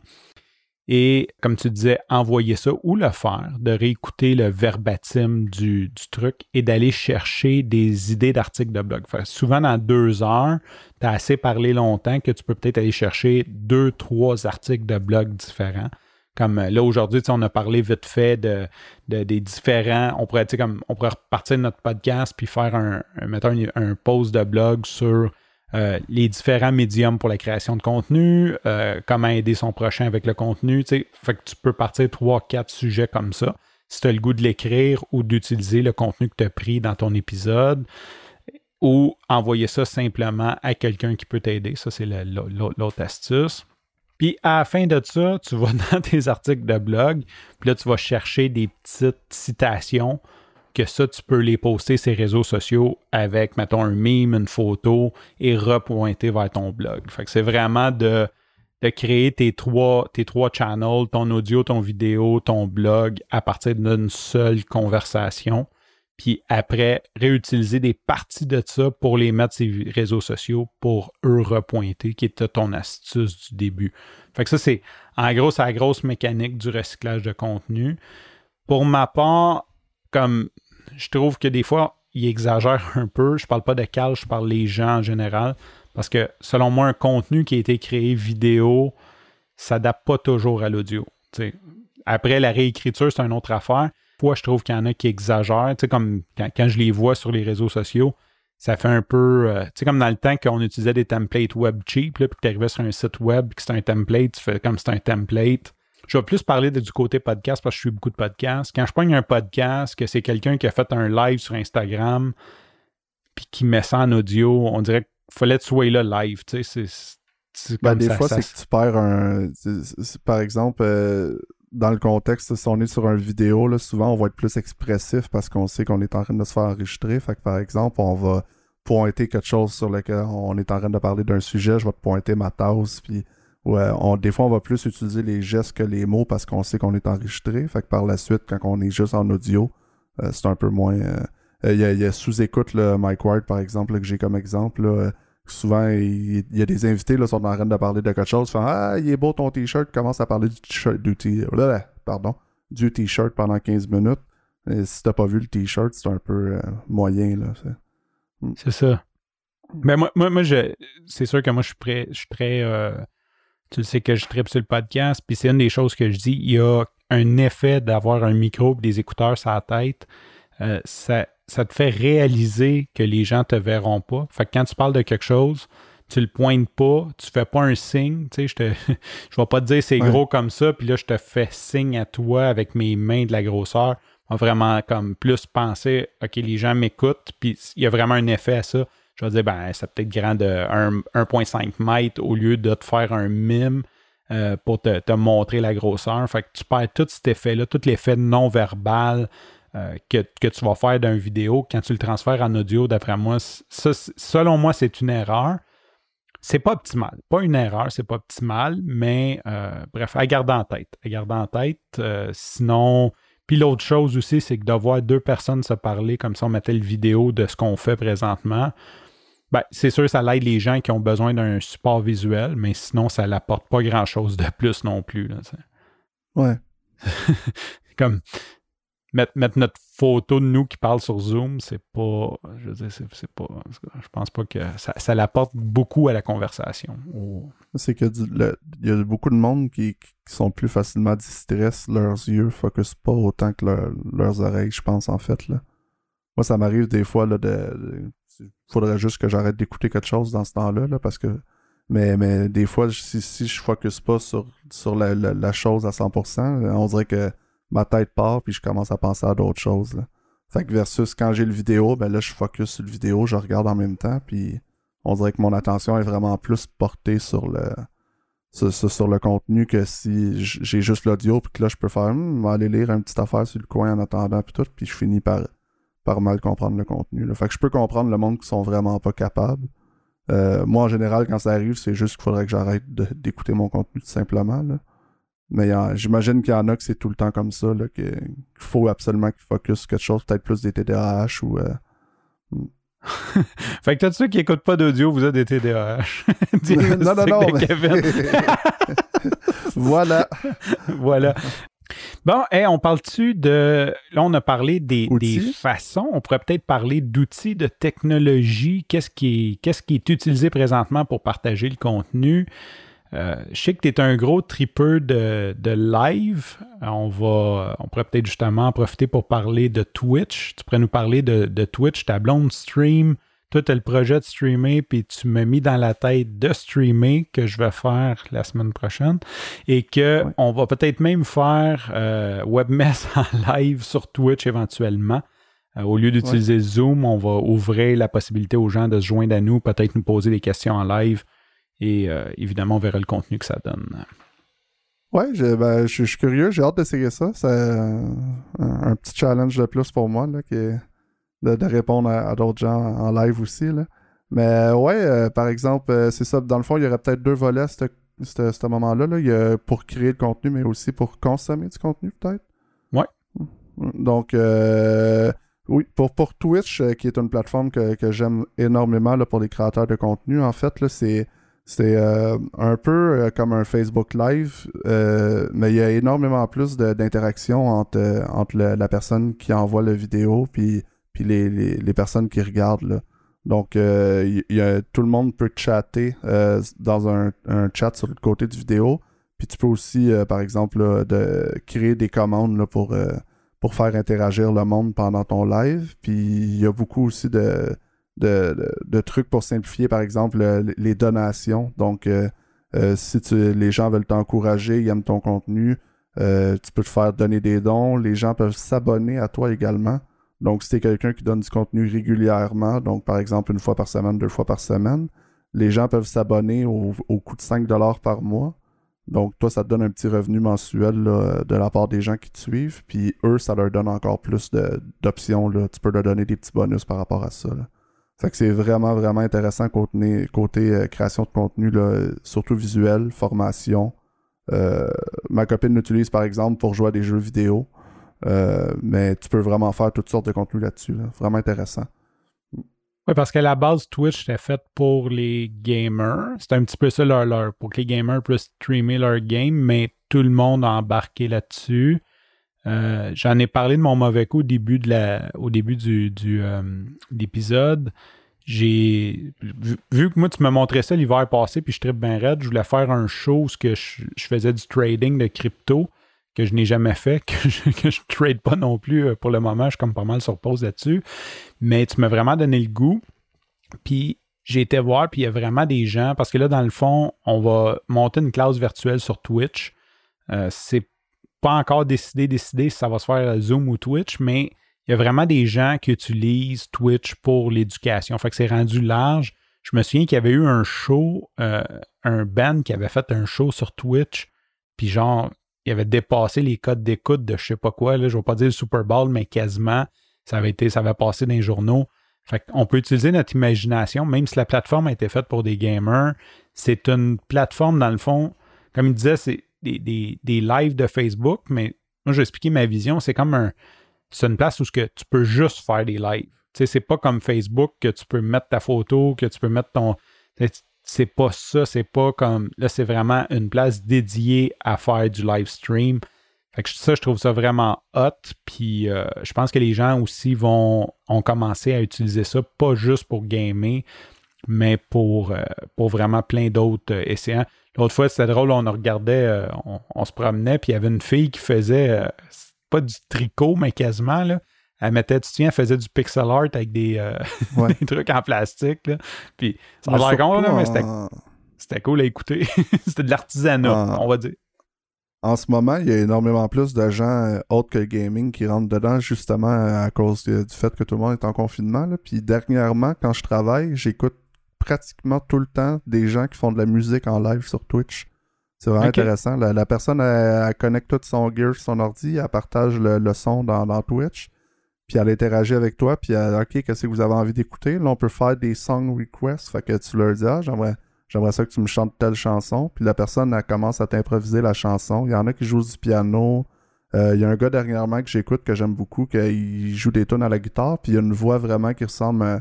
Et comme tu disais, envoyer ça ou le faire, de réécouter le verbatim du, truc et d'aller chercher des idées d'articles de blog. souvent, dans deux heures, tu as assez parlé longtemps que tu peux peut-être aller chercher deux, trois articles de blog différents. Comme là, aujourd'hui, on a parlé vite fait de, des différents. On pourrait, comme, pourrait repartir de notre podcast puis faire un, mettons, un post de blog sur euh, les différents médiums pour la création de contenu, euh, comment aider son prochain avec le contenu. Fait que tu peux partir trois, quatre sujets comme ça. Si tu as le goût de l'écrire ou d'utiliser le contenu que tu as pris dans ton épisode, ou envoyer ça simplement à quelqu'un qui peut t'aider. Ça, c'est l'autre astuce. Puis à la fin de ça, tu vas dans tes articles de blog, puis là, tu vas chercher des petites citations que ça, tu peux les poster ces réseaux sociaux avec, mettons, un meme, une photo et repointer vers ton blog. Fait que c'est vraiment de, de créer tes trois, tes trois channels, ton audio, ton vidéo, ton blog à partir d'une seule conversation. Puis après, réutiliser des parties de ça pour les mettre sur les réseaux sociaux pour eux repointer, qui était ton astuce du début. Fait que ça, c'est en gros, la grosse mécanique du recyclage de contenu. Pour ma part, comme je trouve que des fois, ils exagèrent un peu. Je parle pas de Cal, je parle les gens en général. Parce que selon moi, un contenu qui a été créé vidéo s'adapte pas toujours à l'audio. Après, la réécriture, c'est une autre affaire. Fois, je trouve qu'il y en a qui exagèrent. Comme quand, je les vois sur les réseaux sociaux, ça fait un peu. Euh, tu sais, comme dans le temps qu'on utilisait des templates web cheap, puis que tu arrivais sur un site web, que c'est un template, tu fais comme c'est un template. Je vais plus parler du côté podcast parce que je suis beaucoup de podcasts. Quand je pogne un podcast, que c'est quelqu'un qui a fait un live sur Instagram, puis qui met ça en audio, on dirait qu'il fallait que tu sois là live. Tu sais, c'est. Ben, des fois, c'est que tu perds un. par exemple, euh, dans le contexte, si on est sur une vidéo, là, souvent on va être plus expressif parce qu'on sait qu'on est en train de se faire enregistrer. Fait que par exemple, on va pointer quelque chose sur lequel on est en train de parler d'un sujet, je vais te pointer ma tasse, puis des fois on va plus utiliser les gestes que les mots parce qu'on sait qu'on est enregistré. Fait que par la suite, quand on est juste en audio, euh, c'est un peu moins. Euh, il y a, sous-écoute le Mike Ward, par exemple, que j'ai comme exemple. Souvent, il, y a des invités là, sont en train de parler de quelque chose. Font, ah, il est beau ton t-shirt, commence à parler du t-shirt, du t pardon, du t-shirt pendant 15 minutes. Et si t'as pas vu le t-shirt, c'est un peu euh, moyen. là. Hmm. C'est ça. Mais moi, moi, moi c'est sûr que moi, je suis prêt, je suis très. Euh, tu sais que je tripe sur le podcast, puis c'est une des choses que je dis. Il y a un effet d'avoir un micro et des écouteurs sur la tête. Euh, ça, ça te fait réaliser que les gens te verront pas. Fait que quand tu parles de quelque chose, tu le pointes pas, tu fais pas un signe, tu sais, je te je vais pas te dire c'est gros comme ça, puis là je te fais signe à toi avec mes mains de la grosseur. On va vraiment comme plus penser OK, les gens m'écoutent, puis il y a vraiment un effet à ça. Je vais dire ben c'est peut-être grand de 1.5 mètres au lieu de te faire un mime. Euh, pour te, te, montrer la grosseur. Fait que tu perds tout cet effet-là, tout l'effet non-verbal, euh, que, tu vas faire d'une vidéo, quand tu le transfères en audio, d'après moi, ça, selon moi, c'est une erreur. C'est pas optimal. Pas une erreur, c'est pas optimal, mais euh, bref, à garder en tête. À garder en tête. Euh, sinon, puis l'autre chose aussi, c'est que de voir deux personnes se parler comme si on mettait le vidéo de ce qu'on fait présentement, ben, c'est sûr, ça l'aide les gens qui ont besoin d'un support visuel, mais sinon, ça n'apporte pas grand-chose de plus non plus. Là, ouais. comme mettre, notre photo de nous qui parle sur Zoom, c'est pas. Je veux dire, c'est, pas. Je pense pas que ça, ça l'apporte beaucoup à la conversation. C'est que il y a beaucoup de monde qui, sont plus facilement distress, leurs yeux focus pas autant que leurs oreilles, je pense, en fait. Là. Moi, ça m'arrive des fois là, de. Faudrait juste que j'arrête d'écouter quelque chose dans ce temps-là, là, parce que. Mais, mais des fois, si, si je focus pas sur, sur la, la chose à 100%, on dirait que ma tête part, puis je commence à penser à d'autres choses. Fait que versus quand j'ai le vidéo, ben là, je focus sur le vidéo, je regarde en même temps, puis on dirait que mon attention est vraiment plus portée sur le sur, le contenu que si j'ai juste l'audio, puis que là, je peux faire, hmm, aller lire une petite affaire sur le coin en attendant, puis tout, puis je finis par, mal comprendre le contenu. Fait que je peux comprendre le monde qui sont vraiment pas capables. Euh, moi, en général, quand ça arrive, c'est juste qu'il faudrait que j'arrête d'écouter mon contenu tout simplement. Là. Mais j'imagine qu'il y en a que c'est tout le temps comme ça, qu'il faut absolument qu'ils focus quelque chose, peut-être plus des TDAH ou. Euh, hmm. fait que tous ceux qui n'écoutent pas d'audio, vous êtes des TDAH. non, non, non. voilà. voilà. Bon, on parle-tu de. Là, on a parlé des, façons. On pourrait peut-être parler d'outils, de technologie. Qu'est-ce qui, est, qui est utilisé présentement pour partager le contenu? Euh, je sais que tu es un gros tripeur de, live. On va, on pourrait peut-être justement en profiter pour parler de Twitch. Tu pourrais nous parler de, Twitch, ta blonde stream. Toi, tu as le projet de streamer, puis tu m'as mis dans la tête de streamer que je vais faire la semaine prochaine. Et que on va peut-être même faire euh, WebMess en live sur Twitch éventuellement. Euh, au lieu d'utiliser Zoom, on va ouvrir la possibilité aux gens de se joindre à nous, peut-être nous poser des questions en live et euh, évidemment, on verra le contenu que ça donne. Ouais, ben, je, suis curieux, j'ai hâte d'essayer ça. C'est un, petit challenge de plus pour moi, là, qui est de, répondre à, d'autres gens en live aussi. Là. Mais ouais, euh, par exemple, euh, c'est ça. Dans le fond, il y aurait peut-être deux volets à ce moment-là. Là. Il y a pour créer le contenu, mais aussi pour consommer du contenu, peut-être. Ouais. Donc, Oui, pour, pour Twitch, qui est une plateforme que, que j'aime énormément là, pour les créateurs de contenu, en fait, là, c'est, c'est euh, un peu euh, comme un Facebook Live, euh, mais il y a énormément plus de- d'interaction entre, euh, entre la personne qui envoie la vidéo puis, puis les, les, personnes qui regardent. Là. Donc, tout le monde peut chatter dans un, un chat sur le côté du vidéo. Puis tu peux aussi, par exemple, de créer des commandes là, pour, pour faire interagir le monde pendant ton live. Puis il y a beaucoup aussi de, de, trucs pour simplifier, par exemple, le- les donations. Donc, euh, euh, si les gens veulent t'encourager, ils aiment ton contenu, euh, tu peux te faire donner des dons. Les gens peuvent s'abonner à toi également. Donc, si tu es quelqu'un qui donne du contenu régulièrement, donc par exemple une fois par semaine, deux fois par semaine, les gens peuvent s'abonner au, coût de 5$ par mois. Donc, toi, ça te donne un petit revenu mensuel de la part des gens qui te suivent. Puis eux, ça leur donne encore plus d'options. Tu peux leur donner des petits bonus par rapport à ça. Fait que c'est vraiment, vraiment intéressant côté, euh, création de contenu, là, surtout visuel, formation. Euh, ma copine l'utilise par exemple pour jouer à des jeux vidéo. Euh, mais tu peux vraiment faire toutes sortes de contenus là-dessus. là. Vraiment intéressant. Oui, parce qu'à la base, Twitch était fait pour les gamers. C'était un petit peu ça leur- pour que les gamers puissent streamer leur game, mais tout le monde a embarqué là-dessus. Euh, J'en ai parlé de mon mauvais coup au début de la, au début du, du euh, de l'épisode. J'ai vu, vu que moi tu me montrais ça l'hiver passé, puis je tripe bien raide, je voulais faire un show où je, je faisais du trading de crypto que je n'ai jamais fait, que je, que je trade pas non plus euh, pour le moment. Je suis comme pas mal sur pause là-dessus. Mais tu m'as vraiment donné le goût. Puis j'ai été voir, puis il y a vraiment des gens, parce que là, dans le fond, on va monter une classe virtuelle sur Twitch. Euh, c'est pas encore décidé, décidé si ça va se faire Zoom ou Twitch, mais il y a vraiment des gens qui utilisent Twitch pour l'éducation. Fait que c'est rendu large. Je me souviens qu'il y avait eu un show, euh, un band qui avait fait un show sur Twitch, puis genre, il avait dépassé les codes d'écoute de je sais pas quoi, là, je vais pas dire le Super Bowl, mais quasiment. Ça avait été, ça avait passé dans les journaux. Fait qu'on peut utiliser notre imagination, même si la plateforme a été faite pour des gamers. C'est une plateforme, dans le fond, comme il disait, c'est des, des, des lives de Facebook, mais moi, je vais expliquer ma vision. C'est comme un. C'est une place où que tu peux juste faire des lives. Tu sais, c'est pas comme Facebook que tu peux mettre ta photo, que tu peux mettre ton. C'est pas ça, c'est pas comme. Là, c'est vraiment une place dédiée à faire du live stream. Fait que ça, je trouve ça vraiment hot. Puis euh, je pense que les gens aussi vont ont commencé à utiliser ça, pas juste pour gamer, mais pour, euh, pour vraiment plein d'autres euh, essayants. L'autre fois, c'était drôle, on regardait, euh, on, on, se promenait, puis il y avait une fille qui faisait pas du tricot, mais quasiment, là. Elle mettait, tu te souviens, elle faisait du pixel art avec des, Ouais. des trucs en plastique. Là. Puis ça a l'air con, là, surtout mais c'était en- c'était cool à écouter. c'était de l'artisanat, on va dire. En ce moment, il y a énormément plus de gens autres que le gaming qui rentrent dedans justement à cause du fait que tout le monde est en confinement. là. Puis dernièrement, quand je travaille, j'écoute pratiquement tout le temps des gens qui font de la musique en live sur Twitch. C'est vraiment intéressant. La, la personne, elle, elle connecte tout son gear sur son ordi, elle partage le, le son dans, dans Twitch, puis elle interagit avec toi, puis elle OK, qu'est-ce que vous avez envie d'écouter? Là, on peut faire des song requests, fait que tu leur dis, ah, j'aimerais j'aimerais ça que tu me chantes telle chanson. Puis la personne, elle commence à t'improviser la chanson. Il y en a qui jouent du piano. Euh, il y a un gars dernièrement que j'écoute que j'aime beaucoup, qu'il joue des tunes à la guitare, puis il a une voix vraiment qui ressemble euh,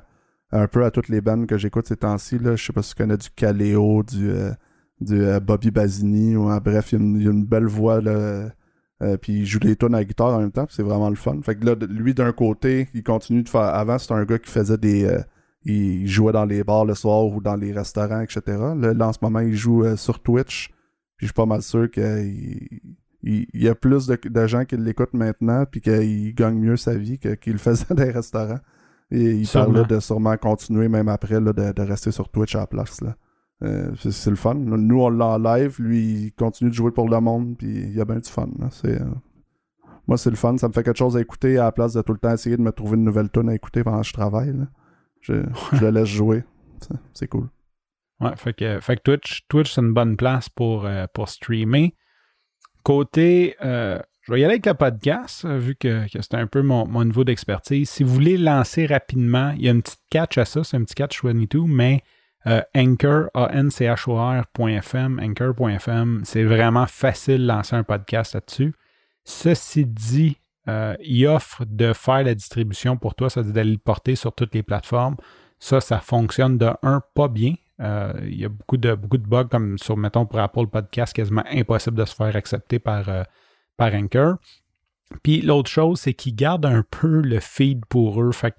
un peu à toutes les bandes que j'écoute ces temps-ci. Je sais pas si tu connais du Caléo, du, euh, du euh, Bobby Basini, ou, euh, bref, il y, a une, belle voix, là, euh, puis il joue des tunes à la guitare en même temps, c'est vraiment le fun. Fait que là, lui, d'un côté, il continue de faire... Avant, c'était un gars qui faisait des... il jouait dans les bars le soir ou dans les restaurants, etc. Là, là, en ce moment, il joue sur Twitch. Puis je suis pas mal sûr qu'il il, y a plus de, gens qui l'écoutent maintenant, puis qu'il gagne mieux sa vie qu'il le faisait dans les restaurants. Et il Sûrement. parlait de sûrement continuer même après, là, de, de rester sur Twitch à la place. Là. Euh, c'est, le fun. Nous, on l'a en live. Lui, il continue de jouer pour le monde, puis il y a bien du fun. là. C'est, euh, Moi, c'est le fun. Ça me fait quelque chose à écouter à la place de tout le temps essayer de me trouver une nouvelle tune à écouter pendant que je travaille. là. Je, je le laisse jouer. C'est- cool. Ouais, fait que, fait que Twitch, Twitch c'est une bonne place pour, euh, pour streamer. Côté, je vais y aller avec le podcast, euh, vu que, que c'est un peu mon, mon niveau d'expertise. Si vous voulez lancer rapidement, il y a une petite catch à ça, c'est un petit catch 22, mais euh, Anchor, A-N-C-H-O-R.fm, Anchor.fm, c'est vraiment facile de lancer un podcast là-dessus. Ceci dit, euh, il offre de faire la distribution pour toi, c'est-à-dire d'aller le porter sur toutes les plateformes. Ça, ça fonctionne de un pas bien. Euh, il y a beaucoup de, beaucoup de bugs, comme sur, mettons, pour Apple Podcast, quasiment impossible de se faire accepter par, par Anchor. Puis l'autre chose, c'est qu'ils gardent un peu le feed pour eux. Fait que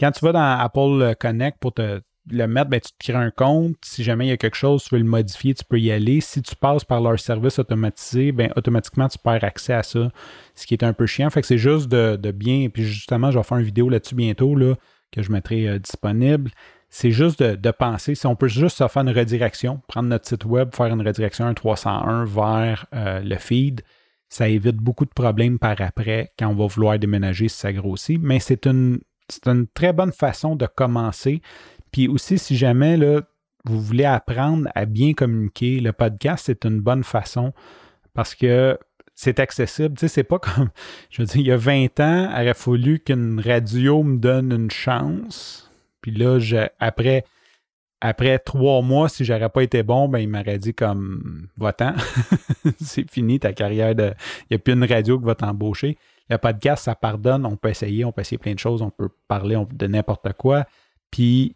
quand tu vas dans Apple Connect pour te le mettre, ben, tu te crées un compte. Si jamais il y a quelque chose, tu veux le modifier, tu peux y aller. Si tu passes par leur service automatisé, ben, automatiquement, tu perds accès à ça, ce qui est un peu chiant. Fait que c'est juste de, bien. Puis justement, je vais faire une vidéo là-dessus bientôt là, que je mettrai euh, disponible. C'est juste de, penser, si on peut juste se faire une redirection, prendre notre site web, faire une redirection 301 vers euh, le feed, ça évite beaucoup de problèmes par après quand on va vouloir déménager si ça grossit. Mais c'est une, une très bonne façon de commencer. Puis aussi, si jamais là, vous voulez apprendre à bien communiquer, le podcast, c'est une bonne façon parce que c'est accessible. Tu sais, c'est pas comme, je veux dire, il y a 20 ans, il aurait fallu qu'une radio me donne une chance. Puis là, après, après trois mois, si j'aurais pas été bon, ben il m'aurait dit comme va-t'en. c'est fini ta carrière de. Il n'y a plus une radio qui va t'embaucher. Le podcast, ça pardonne, on peut essayer, on peut essayer plein de choses, on peut parler de n'importe quoi. Puis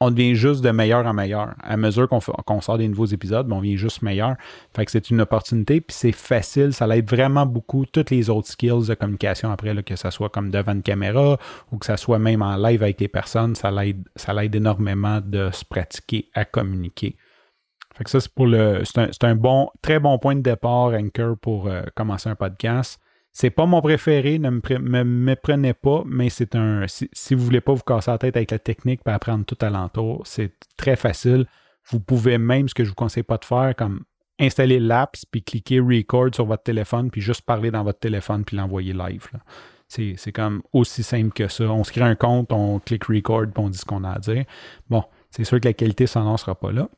on devient juste de meilleur en meilleur. À mesure qu'on sort des nouveaux épisodes, ben, on devient juste meilleur. Fait que c'est une opportunité, puis c'est facile, ça l'aide vraiment beaucoup toutes les autres skills de communication après, que ce soit comme devant une caméra ou que ce soit même en live avec les personnes, ça l'aide, ça l'aide énormément de se pratiquer à communiquer. Fait que ça, c'est pour le. C'est un, bon, très bon point de départ, Anchor, pour euh, commencer un podcast. C'est pas mon préféré, ne me, méprenez pas, mais c'est un. Si, vous ne voulez pas vous casser la tête avec la technique et apprendre tout alentour, c'est très facile. Vous pouvez même, ce que je vous conseille pas de faire, comme installer l'apps puis cliquer record sur votre téléphone puis juste parler dans votre téléphone puis l'envoyer live. C'est comme aussi simple que ça. On se crée un compte, on clique record puis on dit ce qu'on a à dire. Bon, c'est sûr que la qualité sonore ne sera pas là.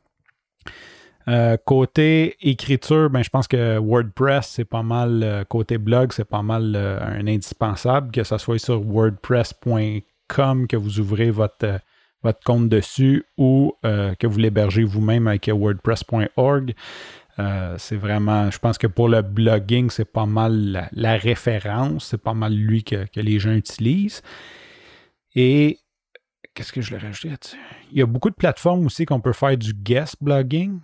Euh, côté écriture, ben, je pense que WordPress, c'est pas mal, euh, côté blog, c'est pas mal euh, un indispensable, que ce soit sur wordpress.com que vous ouvrez votre, compte dessus ou que vous l'hébergez vous-même avec wordpress.org. c'est vraiment, je pense que pour le blogging, c'est pas mal la, référence, c'est pas mal lui que, que, les gens utilisent. Et qu'est-ce que je l'ai rajouté là-dessus? Il y a beaucoup de plateformes aussi qu'on peut faire du guest blogging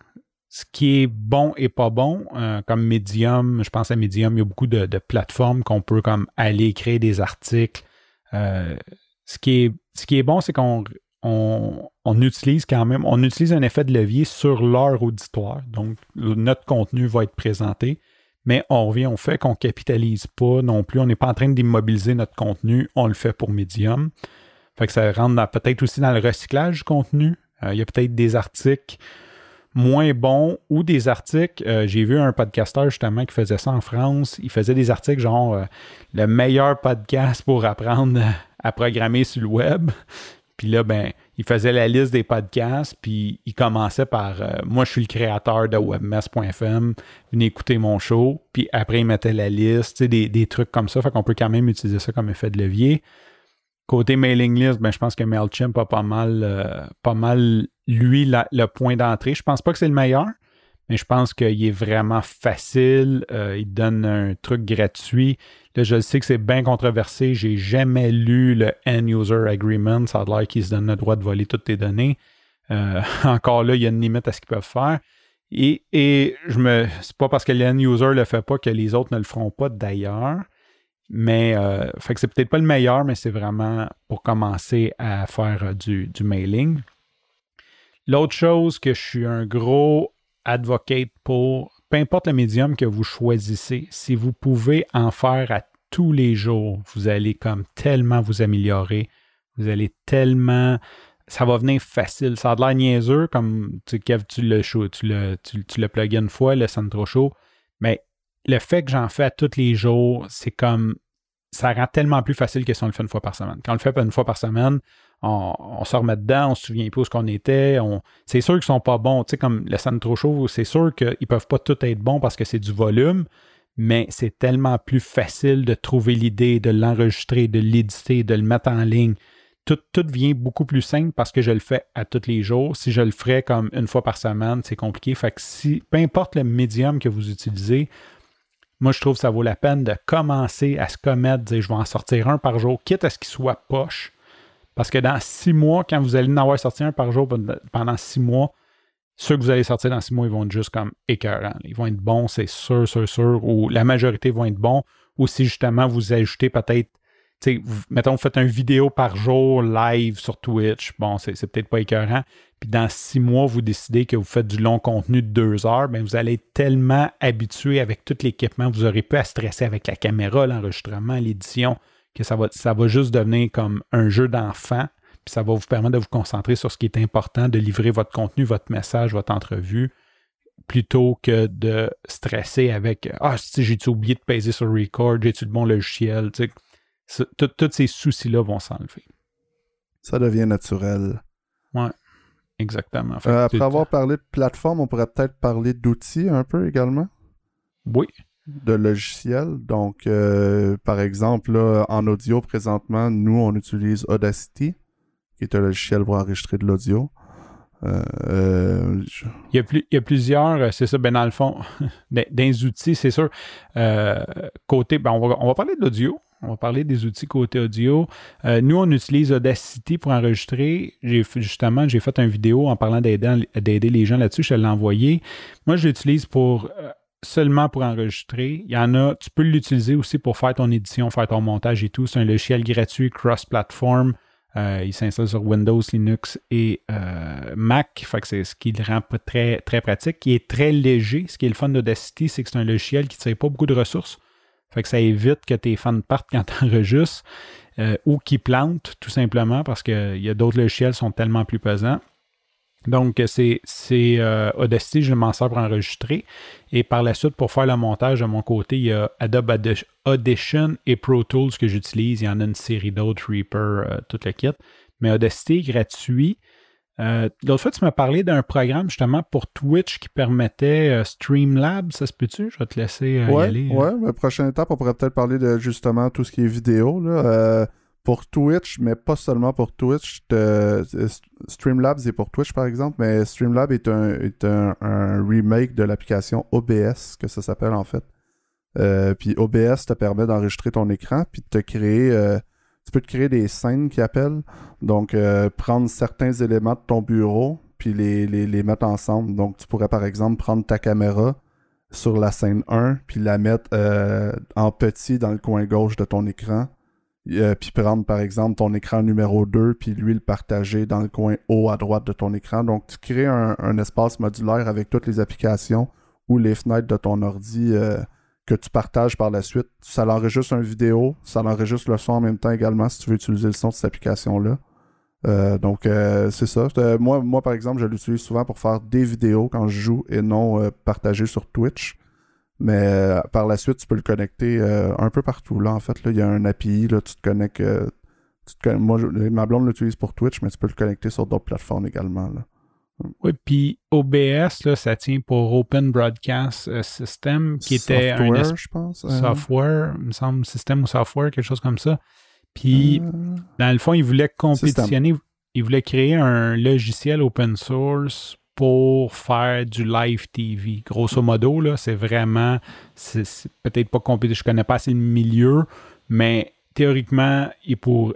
ce qui est bon et pas bon, euh, comme Medium, je pense à Medium, il y a beaucoup de, plateformes qu'on peut comme aller créer des articles. Euh, ce, qui est, bon, c'est qu'on on, utilise quand même, on utilise un effet de levier sur leur auditoire. Donc, notre contenu va être présenté, mais on revient au fait qu'on ne capitalise pas non plus. On n'est pas en train d'immobiliser notre contenu, on le fait pour Medium. Fait que ça rentre peut-être aussi dans le recyclage du contenu. Euh, il y a peut-être des articles moins bons ou des articles. Euh, j'ai vu un podcasteur justement qui faisait ça en France. Il faisait des articles genre euh, le meilleur podcast pour apprendre à programmer sur le web. Puis là, ben, il faisait la liste des podcasts, puis il commençait par euh, Moi, je suis le créateur de webmess.fm, venez écouter mon show. Puis après, il mettait la liste, des, des trucs comme ça. Fait qu'on peut quand même utiliser ça comme effet de levier. Côté mailing list, ben, je pense que MailChimp a pas mal, euh, pas mal lui, le point d'entrée. Je pense pas que c'est le meilleur, mais je pense qu'il est vraiment facile. Euh, il donne un truc gratuit. Là, je sais que c'est bien controversé. J'ai jamais lu le End User Agreement. Ça a l'air qu'ils se donnent le droit de voler toutes tes données. Euh, encore là, il y a une limite à ce qu'ils peuvent faire. Et, et je me. C'est pas parce que le end user le fait pas que les autres ne le feront pas d'ailleurs. Mais euh, fait que c'est peut-être pas le meilleur, mais c'est vraiment pour commencer à faire euh, du, mailing. L'autre chose que je suis un gros advocate pour, peu importe le médium que vous choisissez, si vous pouvez en faire à tous les jours, vous allez comme tellement vous améliorer. Vous allez tellement. Ça va venir facile. Ça a de l'air niaiseux, comme tu, Kev, tu le, tu le, tu, le une fois, le trop chaud. Mais le fait que j'en fais à tous les jours, c'est comme ça rend tellement plus facile que si on le fait une fois par semaine. Quand on le fait une fois par semaine, on, se remet dedans, on se souvient plus où ce qu'on était. c'est sûr qu'ils sont pas bons. Tu sais, comme le scène trop chaud, c'est sûr qu'ils peuvent pas tout être bons parce que c'est du volume, mais c'est tellement plus facile de trouver l'idée, de l'enregistrer, de l'éditer, de le mettre en ligne. Tout, tout devient beaucoup plus simple parce que je le fais à tous les jours. Si je le ferais comme une fois par semaine, c'est compliqué. Fait que si, peu importe le médium que vous utilisez, moi, je trouve que ça vaut la peine de commencer à se commettre, dire je vais en sortir un par jour, quitte à ce qu'il soit poche. Parce que dans six mois, quand vous allez en avoir sorti un par jour pendant six mois, ceux que vous allez sortir dans six mois, ils vont être juste comme écœurants. Ils vont être bons, c'est sûr, sûr, sûr, ou la majorité vont être bons. Ou si justement vous ajoutez peut-être, vous, mettons, vous faites une vidéo par jour live sur Twitch, bon, c'est, peut-être pas écœurant. Puis dans six mois, vous décidez que vous faites du long contenu de deux heures, bien, vous allez être tellement habitué avec tout l'équipement, vous aurez peu à stresser avec la caméra, l'enregistrement, l'édition, que ça va, ça va juste devenir comme un jeu d'enfant. Ça va vous permettre de vous concentrer sur ce qui est important, de livrer votre contenu, votre message, votre entrevue, plutôt que de stresser avec Ah, si j'ai-tu oublié de peser sur record, j'ai-tu le bon logiciel, tous ces soucis-là vont s'enlever. Ça devient naturel. Ouais, exactement. Euh, après avoir parlé de plateforme, on pourrait peut-être parler d'outils un peu également? Oui. De logiciels. Donc, euh, par exemple, en audio présentement, nous, on utilise Audacity qui est un logiciel pour enregistrer de l'audio. Euh, euh, il, y a il, y a plusieurs, c'est ça, ben dans le fond, des, outils, c'est sûr. côté, ben on, va, on va parler de l'audio. On va parler des outils côté audio. nous, on utilise Audacity pour enregistrer. J'ai justement, j'ai fait une vidéo en parlant d'aider les gens là-dessus. Je te l'ai envoyé. Moi, je l'utilise pour seulement pour enregistrer. Il y en a, tu peux l'utiliser aussi pour faire ton édition, faire ton montage et tout. C'est un logiciel gratuit, cross-platform. Euh, il s'installe sur Windows, Linux et euh, Mac. C'est ce qui le rend très, très pratique. Qui est très léger. Ce qui est le fun d'Audacity, c'est que c'est un logiciel qui ne tire pas beaucoup de ressources. Fait que ça évite que tes fans partent quand tu enregistres euh, ou qu'ils plantent, tout simplement, parce qu'il y a d'autres logiciels qui sont tellement plus pesants. Donc, c'est euh, Audacity, je m'en sers pour enregistrer. Et par la suite, pour faire le montage de mon côté, il y a Adobe Audition et Pro Tools que j'utilise. Il y en a une série d'autres, Reaper, euh, tout le kit. Mais Audacity est gratuit. Euh, L'autre fois, tu m'as parlé d'un programme justement pour Twitch qui permettait euh, Streamlabs, ça se peut-tu? Je vais te laisser y aller. Ouais, la prochaine étape, on pourrait peut-être parler de justement tout ce qui est vidéo. Là pour Twitch, mais pas seulement pour Twitch. Streamlabs est pour Twitch, par exemple, mais Streamlabs est un, est un, remake de l'application OBS, que ça s'appelle en fait. Euh, puis OBS te permet d'enregistrer ton écran, puis de te créer... Euh, tu peux te créer des scènes qui appellent. Donc, euh, prendre certains éléments de ton bureau, puis les, les, les, mettre ensemble. Donc, tu pourrais, par exemple, prendre ta caméra sur la scène 1, puis la mettre en petit dans le coin gauche de ton écran euh, puis prendre par exemple ton écran numéro 2 puis lui le partager dans le coin haut à droite de ton écran. Donc tu crées un, espace modulaire avec toutes les applications ou les fenêtres de ton ordi euh, que tu partages par la suite. Ça l'enregistre une vidéo, ça l'enregistre le son en même temps également si tu veux utiliser le son de cette application-là. Euh, donc c'est ça. moi, moi, par exemple, je l'utilise souvent pour faire des vidéos quand je joue et non partager sur Twitch. Mais euh, par la suite, tu peux le connecter euh, un peu partout. Là, en fait, là, il y a un API, là, tu te connectes. Euh, moi, ma blonde l'utilise pour Twitch, mais tu peux le connecter sur d'autres plateformes également. Oui, puis OBS, là, ça tient pour Open Broadcast System, qui était un je pense. Software, il me semble, système ou software, quelque chose comme ça. Puis, dans le fond, il voulait compétitionner, il voulait créer un logiciel open source pour faire du live TV. Grosso modo, là, c'est vraiment, c'est, peut-être pas compliqué, je connais pas assez le milieu, mais théoriquement, il pour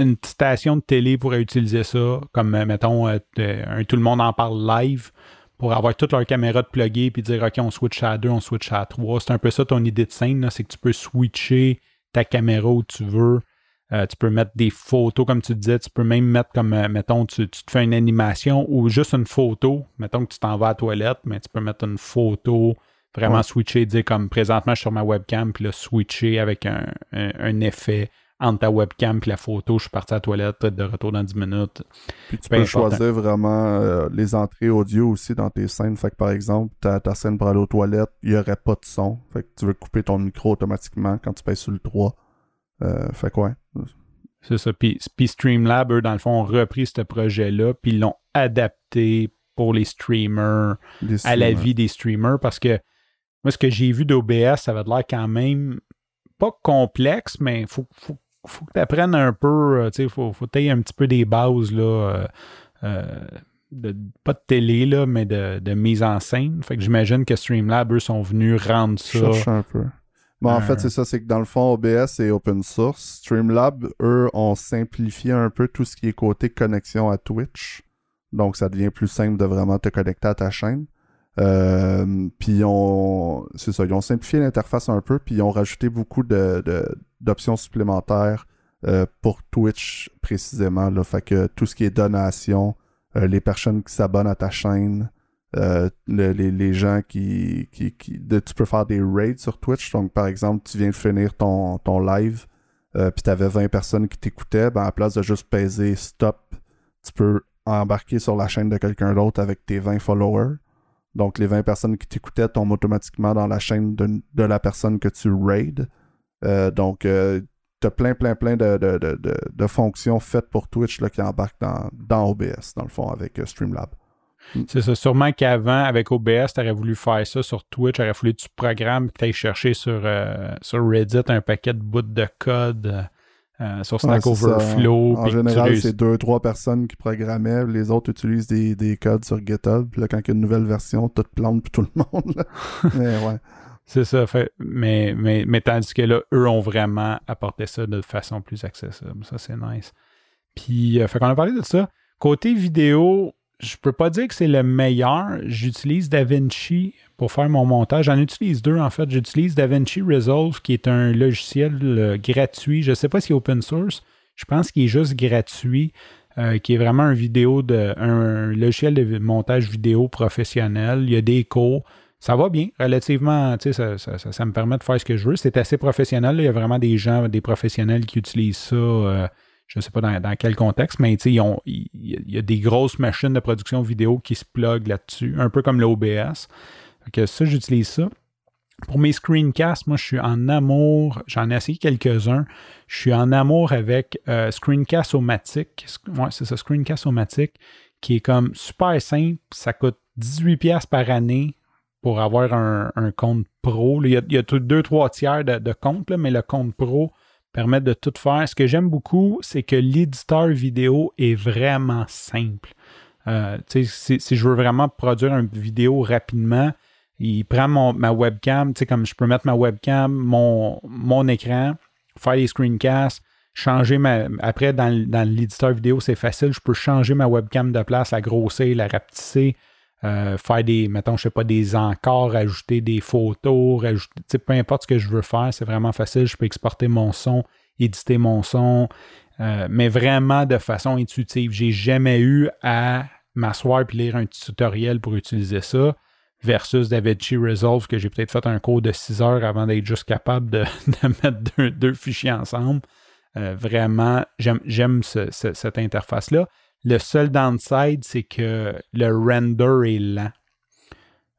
une station de télé pourrait utiliser ça, comme euh, mettons, euh, un tout le monde en parle live, pour avoir toutes leurs caméras de plugger puis dire OK, on switch à 2, on switch à 3. C'est un peu ça ton idée de scène, c'est que tu peux switcher ta caméra où tu veux euh, tu peux mettre des photos, comme tu disais. Tu peux même mettre comme, euh, mettons, tu, te fais une animation ou juste une photo. Mettons que tu t'en vas à la toilette, mais tu peux mettre une photo, vraiment switcher, dire comme présentement je suis sur ma webcam, puis là, switcher avec un, effet entre ta webcam et la photo. Je suis parti à la toilette, de retour dans 10 minutes. Puis tu peux choisir vraiment euh, les entrées audio aussi dans tes scènes. Fait que par exemple, ta, ta scène pour aller aux toilettes, il n'y aurait pas de son. Fait que tu veux couper ton micro automatiquement quand tu payes sur le 3. Euh, fait quoi? C'est ça. Puis, Streamlab, eux, dans le fond, ont repris ce projet-là, puis ils l'ont adapté pour les streamers, à la vie des streamers, parce que moi, ce que j'ai vu d'OBS, ça va l'air quand même pas complexe, mais il faut, faut, faut, que tu apprennes un peu, euh, tu sais, il faut, faut tailler un petit peu des bases, là. Euh, de, pas de télé, là, mais de, de mise en scène. Fait que j'imagine que Streamlab, eux, sont venus rendre ça. Cherche un peu. Bon, en Euh. fait, c'est ça, c'est que dans le fond, OBS est open source. Streamlab, eux, ont simplifié un peu tout ce qui est côté connexion à Twitch. Donc, ça devient plus simple de vraiment te connecter à ta chaîne. Euh, puis, on, c'est ça, ils ont simplifié l'interface un peu, puis ils ont rajouté beaucoup de, d'options supplémentaires euh, pour Twitch précisément. Là. Fait que tout ce qui est donation, euh, les personnes qui s'abonnent à ta chaîne, le- les, les gens qui, qui, qui tu peux faire des raids sur Twitch. Donc, par exemple, tu viens de finir ton, ton live, puis tu avais 20 personnes qui t'écoutaient. Ben, à la place de juste peser stop, tu peux embarquer sur la chaîne de quelqu'un d'autre avec tes 20 followers. Donc, les 20 personnes qui t'écoutaient tombent automatiquement dans la chaîne de, de la personne que tu raids. Euh, donc, euh, tu as plein, plein, plein de, de, de, fonctions faites pour Twitch qui embarquent dans, dans OBS, dans le fond, avec euh, Streamlab. C'est ça. Sûrement qu'avant, avec OBS, tu aurais voulu faire ça sur Twitch, aurait fallu que tu programmes que tu ailles chercher sur, euh, sur Reddit un paquet de bouts de code euh, sur Stack Ouais. Overflow. En général, c'est deux, trois personnes qui programmaient. Les autres utilisent des, des codes sur GitHub. Puis là, quand il y a une nouvelle version, tout plante pour tout le monde. là. Mais ouais. C'est ça. Fait, mais, mais, mais tandis que là, eux ont vraiment apporté ça de façon plus accessible. Ça, c'est nice. Puis, euh, fait qu'on a parlé de ça. Côté vidéo, je peux pas dire que c'est le meilleur. J'utilise DaVinci pour faire mon montage. J'en utilise deux, en fait. J'utilise DaVinci Resolve, qui est un logiciel euh, gratuit. Je sais pas si est open source. Je pense qu'il est juste gratuit. euh, qui est vraiment un vidéo de un logiciel de montage vidéo professionnel. Il y a des cours. Ça va bien, relativement, tu sais, ça, ça, ça- me permet de faire ce que je veux. C'est assez professionnel. Il y a vraiment des gens, des professionnels qui utilisent ça. euh, je ne sais pas dans, dans quel contexte, mais il y a des grosses machines de production vidéo qui se pluguent là-dessus, un peu comme l'OBS. Ça, j'utilise ça. Pour mes screencasts, moi, je suis en amour. J'en ai essayé quelques-uns. Je suis en amour avec euh, Screencast-O-Matic. Ouais, c'est ça, Screencast-O-Matic, qui est comme super simple. Ça coûte 18$ par année pour avoir un, un compte pro. Il y a, il y a deux, trois tiers de, de compte, là, mais le compte pro permet de tout faire. Ce que j'aime beaucoup, c'est que l'éditeur vidéo est vraiment simple. Euh, si, si je veux vraiment produire une vidéo rapidement, il prend mon, ma webcam, comme je peux mettre ma webcam, mon, mon écran, faire les screencasts, changer ma. Après, dans, dans l'éditeur vidéo, c'est facile. Je peux changer ma webcam de place, la grossir, la rapetisser, euh, faire des, mettons, je sais pas, des encores, ajouter des photos, rajouter, peu importe ce que je veux faire, c'est vraiment facile. Je peux exporter mon son, éditer mon son, euh, mais vraiment de façon intuitive. J'ai jamais eu à m'asseoir et lire un tutoriel pour utiliser ça versus DaVinci Resolve que j'ai peut-être fait un cours de 6 heures avant d'être juste capable de, mettre deux, fichiers ensemble. Euh, vraiment, j'aime, j'aime ce- ce- cette interface-là. Le seul downside, c'est que le render est lent.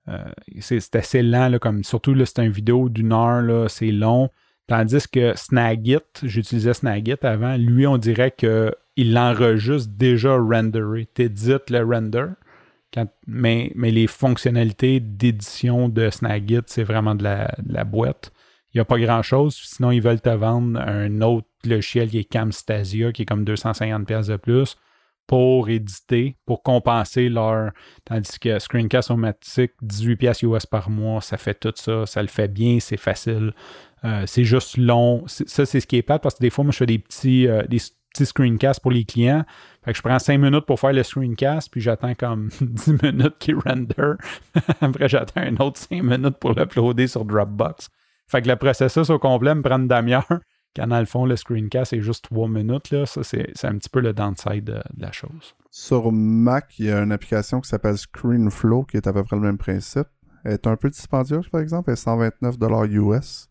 Euh, c'est, assez lent, comme, surtout là, c'est une vidéo d'une heure, c'est long. Tandis que Snagit, j'utilisais Snagit avant, lui, on dirait qu'il l'enregistre déjà renderé. T'édites le render, mais, les fonctionnalités d'édition de Snagit, c'est vraiment de la, de la boîte. Il n'y a pas grand-chose. Sinon, ils veulent te vendre un autre logiciel qui est Camstasia, qui est comme 250$ pièces de plus pour éditer, pour compenser leur... Tandis que Screencast Automatic, 18$ pièces US par mois, ça fait tout ça. Ça le fait bien, c'est facile. Euh, c'est juste long. Ça, c'est ce qui est plate parce que des fois, moi, je fais des petits, euh, des petits screencasts pour les clients. Fait que je prends 5 minutes pour faire le screencast, puis j'attends comme 10 minutes qu'il render. Après, j'attends un autre 5 minutes pour l'uploader sur Dropbox. Fait que le processus au complet me prend une demi-heure. Quand dans le fond, le screencast est juste 3 minutes. Là. Ça, c'est un petit peu le downside de, la chose. Sur Mac, il y a une application qui s'appelle ScreenFlow qui est à peu près le même principe. Elle est un peu dispendieuse, par exemple. Elle est 129 US.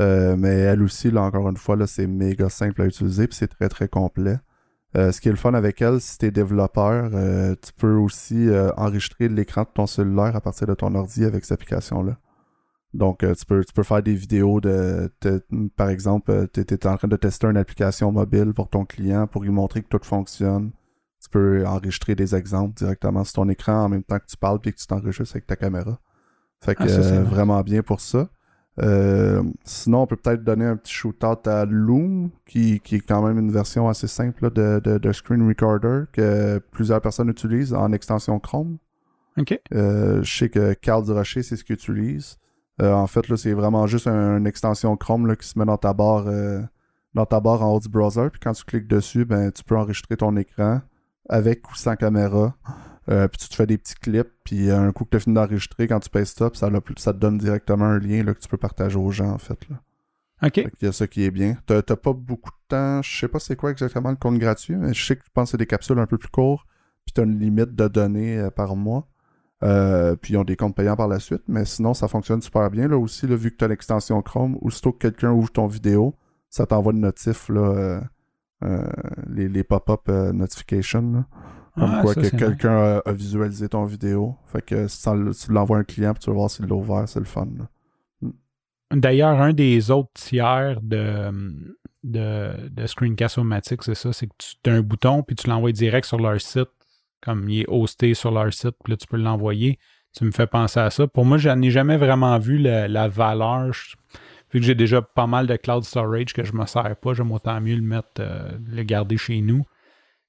Euh, mais elle aussi, là, encore une fois, c'est méga simple à utiliser puis c'est très très complet. Euh, ce qui est le fun avec elle, si tu es développeur, euh, tu peux aussi enregistrer l'écran de ton cellulaire à partir de ton ordi avec cette application-là. Donc, euh, tu, peux, tu peux faire des vidéos de, par exemple, tu es, en train de tester une application mobile pour ton client pour lui montrer que tout fonctionne. Tu peux enregistrer des exemples directement sur ton écran en même temps que tu parles puis que tu t'enregistres avec ta caméra. Fait que Ah, ça, euh, vraiment bien pour ça. Euh, sinon, on peut peut-être donner un petit shoot-out à Loom, qui, qui, est quand même une version assez simple là, de, de, de, screen recorder que plusieurs personnes utilisent en extension Chrome. OK. Euh, je sais que Carl Rocher, c'est ce qu'il utilise. Euh, en fait, là, c'est vraiment juste un- une extension Chrome là, qui se met dans ta barre euh, dans ta barre en haut du browser. Puis quand tu cliques dessus, ben tu peux enregistrer ton écran avec ou sans caméra. Euh, puis tu te fais des petits clips. Puis un coup que tu as fini d'enregistrer, quand tu payes stop, ça, te donne directement un lien là, que tu peux partager aux gens, en fait. Là. OK. Fait qu'il y a ça qui est bien. T'as pas beaucoup de temps. Je sais pas c'est quoi exactement le compte gratuit, mais je sais que je pense que c'est des capsules un peu plus courtes. Puis t'as une limite de données par mois. Euh, puis ils ont des comptes payants par la suite. Mais sinon, ça fonctionne super bien. Là aussi, là, vu que t'as l'extension Chrome, aussitôt que quelqu'un ouvre ton vidéo, ça t'envoie une notif, là, euh, euh, les, les pop-up notifications. là. Comme Ah, quoi ça, que quelqu'un a, a visualisé ton vidéo. Fait que tu l'envoies à un client, puis tu vas voir s'il l'a ouvert, c'est le fun. là. D'ailleurs, un des autres tiers de, de, de Screencast-O-Matic, c'est ça, c'est que tu as un bouton, puis tu l'envoies direct sur leur site, comme il est hosté sur leur site, puis là, tu peux l'envoyer. Tu me fais penser à ça. Pour moi, je n'ai jamais vraiment vu la, la valeur. Je- vu que j'ai déjà pas mal de cloud storage que je me sers pas, j'aime autant mieux le mettre, euh, le garder chez nous.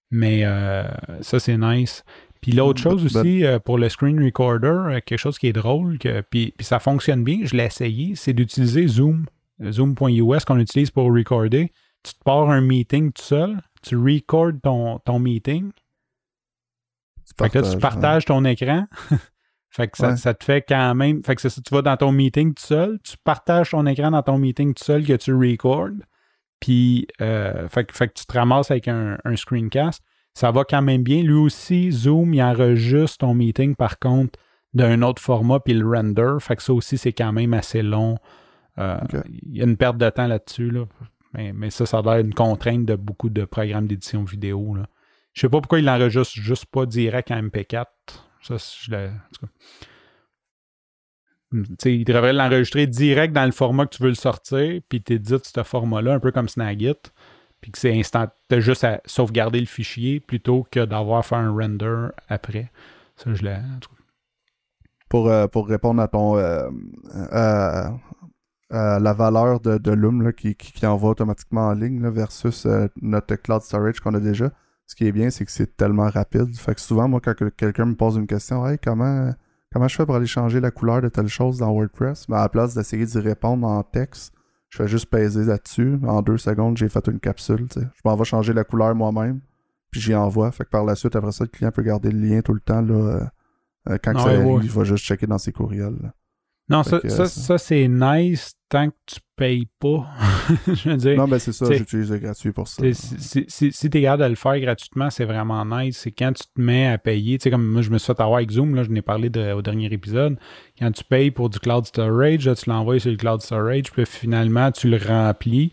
Mais euh, ça, c'est nice. Puis l'autre chose aussi, euh, pour le screen recorder, quelque chose qui est drôle, que, puis, puis ça fonctionne bien, je l'ai essayé, c'est d'utiliser Zoom, Zoom.us qu'on utilise pour recorder. Tu te pars un meeting tout seul, tu recordes ton, ton meeting, fait que là, tu partages ton écran. fait que ça, Ouais. ça te fait quand même. Fait que c'est ça, tu vas dans ton meeting tout seul, tu partages ton écran dans ton meeting tout seul que tu recordes. Puis, euh, fait, que- fait que tu te ramasses avec un, un screencast. Ça va quand même bien. Lui aussi, Zoom, il enregistre ton meeting par contre d'un autre format, puis le render. Fait que ça aussi, c'est quand même assez long. Euh. Il y a une perte de temps là-dessus. Là. Mais, mais ça, ça doit être une contrainte de beaucoup de programmes d'édition vidéo. Là. Je sais pas pourquoi il l'enregistre juste pas direct en MP4. Ça, je cas. Hmm, il devrait l'enregistrer direct dans le format que tu veux le sortir, puis t'édites ce format-là, un peu comme Snagit, puis que c'est instant. T'as juste à sauvegarder le fichier plutôt que d'avoir à faire un render après. Ça, je l'ai. pour, euh, pour répondre à ton euh, la valeur de, de Loom là, qui, qui, qui envoie automatiquement en ligne versus euh, notre cloud storage qu'on a déjà. Ce qui est bien, c'est que c'est tellement rapide. Fait que souvent, moi, quand que- quelqu'un me pose une question, hey, comment, comment je fais pour aller changer la couleur de telle chose dans WordPress? Ben, à la place d'essayer d'y répondre en texte, je fais juste peser là-dessus. En deux secondes, j'ai fait une capsule. Je m'en vais changer la couleur moi-même, puis j'y envoie. Fait que par la suite, après ça, le client peut garder le lien tout le temps. Là, euh, euh, quand que ça Ouais, arrive, ouais. il va juste checker dans ses courriels. là. Non, Fait ça, que, ça, ça, c'est nice tant que tu payes pas. je veux dire, Non, mais c'est ça, j'utilise le gratuit pour ça. Si, si, si, si t'es capable de le faire gratuitement, c'est vraiment nice. C'est quand tu te mets à payer, tu sais, comme moi, je me suis fait avoir avec Zoom, là, je n'ai parlé de- au dernier épisode. Quand tu payes pour du cloud storage, là, tu l'envoies sur le cloud storage, puis finalement, tu le remplis.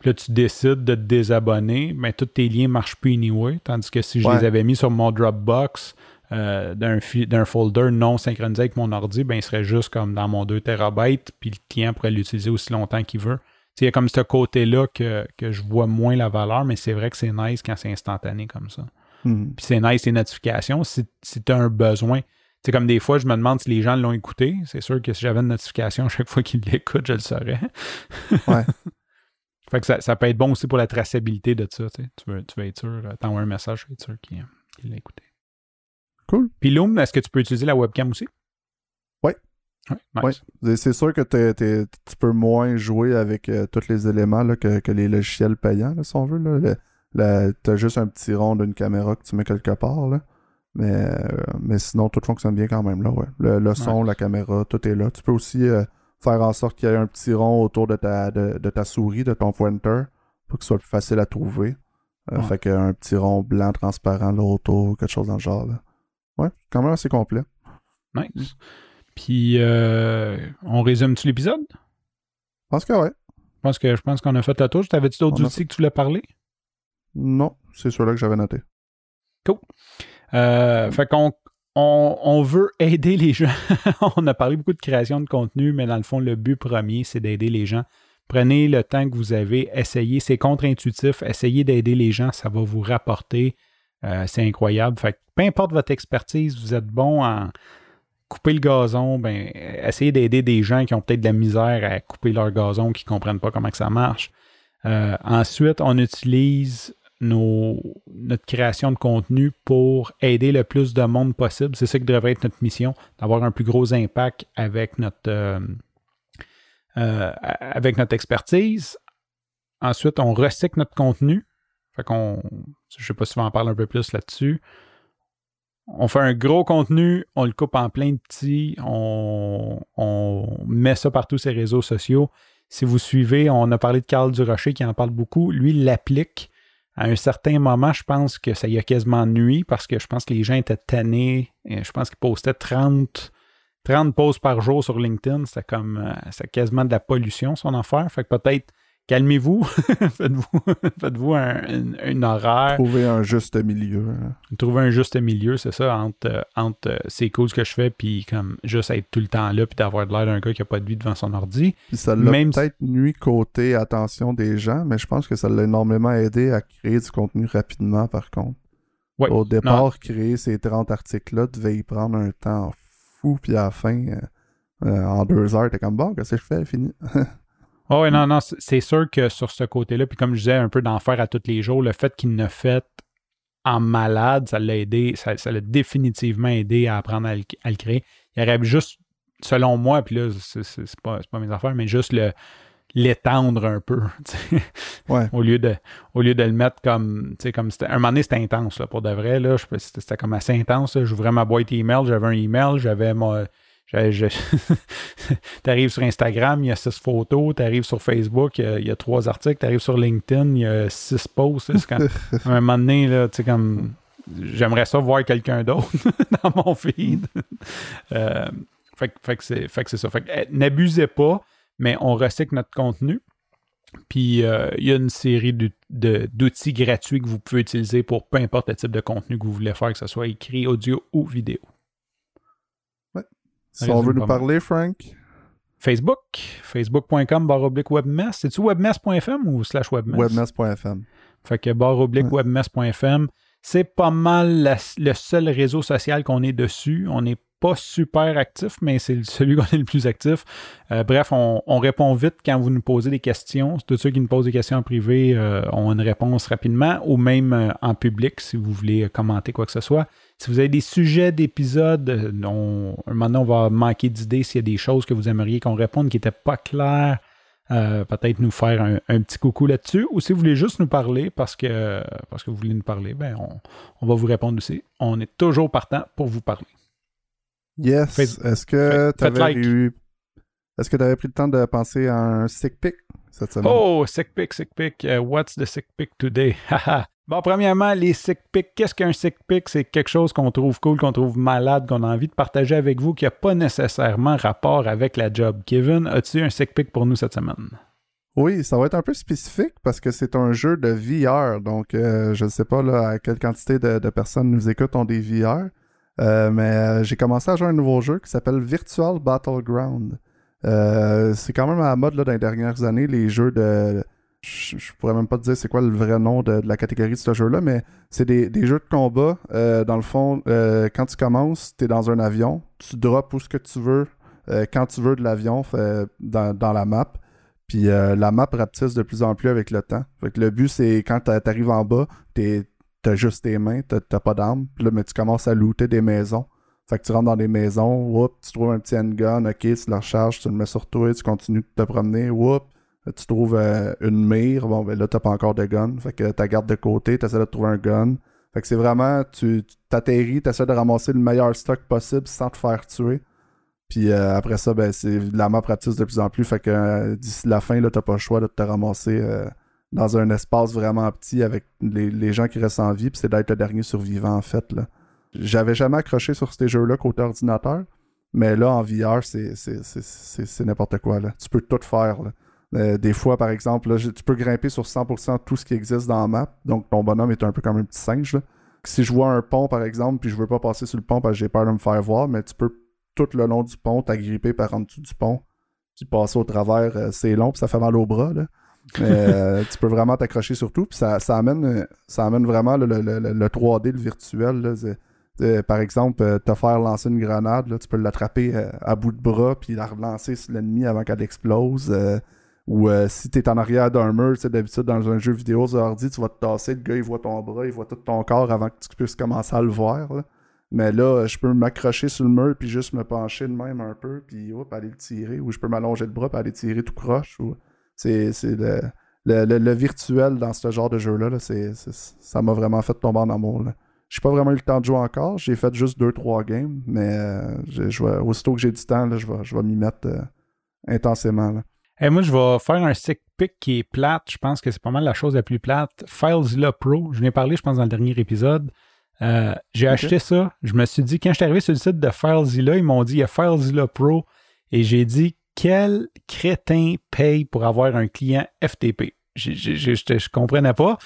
Puis là, tu décides de te désabonner, mais tous tes liens ne marchent plus anyway. Tandis que si je Ouais. les avais mis sur mon Dropbox euh, d'un folder non synchronisé avec mon ordi, ben, il serait juste comme dans mon 2 TB, puis le client pourrait l'utiliser aussi longtemps qu'il veut. Il y a comme ce côté-là que, que je vois moins la valeur, mais c'est vrai que c'est nice quand c'est instantané comme ça. Mhm. Puis c'est nice les notifications si, si tu as un besoin. C'est comme des fois, je me demande si les gens l'ont écouté. C'est sûr que si j'avais une notification chaque fois qu'ils l'écoutent, je le saurais. Ouais. fait que ça, ça peut être bon aussi pour la traçabilité de ça. tu veux, tu veux être sûr, euh, t'envoies un message, tu veux être sûr qu'il qu'il l'a écouté. Cool. Puis Loom, est-ce que tu peux utiliser la webcam aussi? Ouais. Ouais, nice. Ouais. C'est- sûr que t'es- t'es- tu peux moins jouer avec euh, tous les éléments là, que, que les logiciels payants, là, si on veut. Là. Le- T'as juste un petit rond d'une caméra que tu mets quelque part. Là. Mais, euh, mais sinon, tout fonctionne bien quand même. Là, ouais. le, le son, la caméra, tout est là. Tu peux aussi euh, faire en sorte qu'il y ait un petit rond autour de ta, de, de ta souris, de ton pointer, pour que ce soit plus facile à trouver. Euh, Ouais. Fait qu'un petit rond blanc transparent là, autour, quelque chose dans le genre. Là. Ouais, quand même assez complet. Nice. Puis, euh, on résume-tu l'épisode? Je pense que ouais. Je pense que je pense qu'on a fait le tour. T'avais-tu d'autres outils que tu voulais parler? Non, c'est celui-là que j'avais noté. Euh, fait qu'on on, on veut aider les gens. on a parlé beaucoup de création de contenu, mais dans le fond, le but premier, c'est d'aider les gens. Prenez le temps que vous avez, essayez. C'est contre-intuitif. Essayez d'aider les gens, ça va vous rapporter. Euh, c'est incroyable. Fait peu importe votre expertise, vous êtes bon en couper le gazon, ben, essayer d'aider des gens qui ont peut-être de la misère à couper leur gazon, qui ne comprennent pas comment ça marche. Euh, ensuite, on utilise notre création de contenu pour aider le plus de monde possible. C'est ça qui devrait être notre mission, d'avoir un plus gros impact avec notre, euh, avec notre expertise. Ensuite, on recycle notre contenu. Fait qu'on, je sais pas si on en parle un peu plus là-dessus. On fait un gros contenu, on le coupe en plein de petits, on, met ça partout sur les réseaux sociaux. Si vous suivez, on a parlé de Carl Durocher qui en parle beaucoup. Lui, il l'applique. À un certain moment, je pense que ça y a quasiment nuit parce que je pense que les gens étaient tannés. Je pense qu'il postait 30, 30 posts par jour sur LinkedIn. C'était comme, euh, c'est quasiment de la pollution, son affaire. Fait que peut-être calmez-vous, faites-vous, faites-vous un, horaire. Trouver un juste milieu. Hein. Trouver un juste milieu, c'est ça, entre, entre c'est cool ce que je fais, puis comme juste être tout le temps là, puis d'avoir de l'air d'un gars qui n'a pas de vie devant son ordi. Puis ça l'a Même... peut-être nuit côté attention des gens, mais je pense que ça l'a énormément aidé à créer du contenu rapidement, par contre. Ouais, Au départ, non. créer ces 30 articles-là devait y prendre un temps fou, puis à la fin, euh, euh, en deux heures, t'es comme bon, qu'est-ce que je fais, fini. Oh, oui, non, non, c'est sûr que sur ce côté-là, puis comme je disais, un peu d'en faire à tous les jours, le fait qu'il ne fait en malade, ça l'a aidé, ça, ça l'a définitivement aidé à apprendre à le, à le, créer. Il aurait juste, selon moi, puis là, c'est pas, pas mes affaires, mais juste le l'étendre un peu. Ouais. au, lieu de, au lieu de le mettre comme. comme un moment donné, c'était intense, là, pour de vrai. Là, c'était comme assez intense. J'ouvrais ma boîte email, j'avais un email, j'avais mon tu arrives sur Instagram, il y a six photos. Tu arrives sur Facebook, il y, a, il y a trois articles. Tu arrives sur LinkedIn, il y a six posts. Quand, à un moment donné, là, comme, j'aimerais ça voir quelqu'un d'autre dans mon feed. euh, fait, fait, que c'est, fait que c'est ça. Fait que, eh, n'abusez pas, mais on recycle notre contenu. Puis euh, il y a une série de, de, d'outils gratuits que vous pouvez utiliser pour peu importe le type de contenu que vous voulez faire, que ce soit écrit, audio ou vidéo. Si on veut nous parler, Frank? Facebook, facebook.com barre oblique webmess. C'est-tu webmess.fm ou slash webmess? Webmess.fm. Fait que barre oblique ouais. webmess.fm. C'est pas mal la, le seul réseau social qu'on est dessus. On n'est pas super actif, mais c'est celui qu'on est le plus actif. Euh, bref, on, on, répond vite quand vous nous posez des questions. Tous ceux qui nous posent des questions en privé euh, ont une réponse rapidement, ou même euh, en public si vous voulez commenter quoi que ce soit. Si vous avez des sujets d'épisodes, euh, maintenant on va manquer d'idées s'il y a des choses que vous aimeriez qu'on réponde qui n'étaient pas claires. Euh, peut-être nous faire un, un petit coucou là-dessus. Ou si vous voulez juste nous parler parce que, parce que vous voulez nous parler, ben on, on va vous répondre aussi. On est toujours partant pour vous parler. Yes. Est-ce que tu avais like. eu. Est-ce que tu avais pris le temps de penser à un sick pick cette semaine? Oh, sick pick, sick pick. Uh, what's the sick pick today? bon, premièrement, les sick picks. Qu'est-ce qu'un sick pick? C'est quelque chose qu'on trouve cool, qu'on trouve malade, qu'on a envie de partager avec vous, qui n'a pas nécessairement rapport avec la job. Kevin, as-tu un sick pick pour nous cette semaine? Oui, ça va être un peu spécifique parce que c'est un jeu de VR. Donc, euh, je ne sais pas à quelle quantité de, personnes nous écoutent ont des VR. Euh, mais euh, j'ai commencé à jouer un nouveau jeu qui s'appelle Virtual Battleground. C'est quand même à la mode là, dans les dernières années, les jeux de. Je, je pourrais même pas te dire c'est quoi le vrai nom de, la catégorie de ce jeu-là, mais c'est des, jeux de combat. Euh, dans le fond, euh, quand tu commences, tu es dans un avion, tu drops où ce que tu veux, euh, quand tu veux de l'avion dans, dans, la map. Puis la map rapetisse de plus en plus avec le temps. Fait que le but, c'est quand tu arrives en bas, tu t'as juste tes mains, t'as pas d'armes. Mais tu commences à looter des maisons. Fait que tu rentres dans des maisons, whoop, tu trouves un petit handgun, ok, tu le recharges, tu le mets sur toi, tu continues de te promener, whoop, tu trouves euh, une mire, bon, ben là, t'as pas encore de gun. Fait que tu gardes de côté, tu essaies de trouver un gun. Fait que c'est vraiment, tu t'atterris, tu essaies de ramasser le meilleur stock possible sans te faire tuer. Puis euh, après ça, ben, c'est la map pratique de plus en plus. Fait que euh, d'ici la fin, là, t'as pas le choix de te ramasser dans un espace vraiment petit avec les, les gens qui restent en vie. Puis c'est d'être le dernier survivant, en fait. J'avais jamais accroché sur ces jeux-là côté ordinateur. Mais là, en VR, c'est n'importe quoi. Là. Tu peux tout faire. Là. Euh, des fois, par exemple, là, tu peux grimper sur 100% de tout ce qui existe dans la map. Donc, ton bonhomme est un peu comme un petit singe. Là. Si je vois un pont, par exemple, puis je veux pas passer sur le pont parce que j'ai peur de me faire voir, mais tu peux tout le long du pont t'agripper par en dessous du pont, puis passer au travers. Euh, c'est long, puis ça fait mal au bras. Là. Mais euh, tu peux vraiment t'accrocher sur tout. Puis ça, ça, amène, ça amène vraiment le, le, le, le 3D, le virtuel. Là, par exemple, te faire lancer une grenade, là, tu peux l'attraper à bout de bras puis la relancer sur l'ennemi avant qu'elle explose. Euh, ou euh, si t'es en arrière d'un mur, tu sais, d'habitude dans un jeu vidéo sur ordi, tu vas te tasser, le gars il voit ton bras, il voit tout ton corps avant que tu puisses commencer à le voir. Mais là, je peux m'accrocher sur le mur puis juste me pencher de même un peu puis hop, aller le tirer. Ou je peux m'allonger le bras puis aller tirer tout croche. C'est le, le, le- virtuel dans ce genre de jeu-là. ça m'a vraiment fait tomber en amour. là. J'ai pas vraiment eu le temps de jouer encore. J'ai fait juste 2-3 games, mais euh, aussitôt que j'ai du temps, je vais, vais m'y mettre euh, intensément. là. Et moi, je vais faire un stick pick qui est plate. Je pense que c'est pas mal la chose la plus plate. FileZilla Pro, je n'ai parlé, je pense, dans le dernier épisode. Euh, j'ai acheté ça. Je me suis dit, quand je suis arrivé sur le site de FileZilla, ils m'ont dit, il y a FileZilla Pro. Et j'ai dit, quel crétin paye pour avoir un client FTP? Je comprenais pas.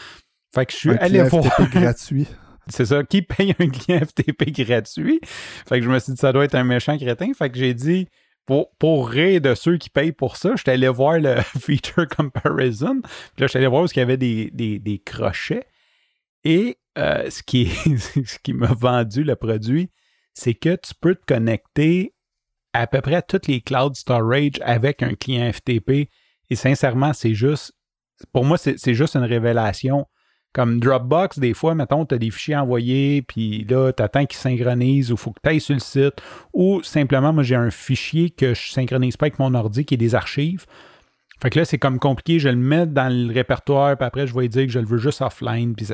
Fait que je suis Un allé voir. FTP gratuit. C'est ça, qui paye un client FTP gratuit? Fait que je me suis dit, ça doit être un méchant crétin. Fait que j'ai dit, pour, pour rire de ceux qui payent pour ça, j'étais allé voir le feature comparison. Puis là, j'étais allé voir où il y avait des, des, des crochets. Et euh, ce qui, ce qui m'a vendu le produit, c'est que tu peux te connecter à peu près à toutes les cloud storage avec un client FTP. Et sincèrement, c'est juste, pour moi, c'est juste une révélation. Comme Dropbox, des fois, mettons, tu as des fichiers envoyés, puis là, tu attends qu'ils synchronisent ou il faut que tu ailles sur le site. Ou simplement, moi, j'ai un fichier que je synchronise pas avec mon ordi qui est des archives. Fait que là, c'est comme compliqué. Je le mets dans le répertoire, puis après, je vais dire que je le veux juste offline. Puis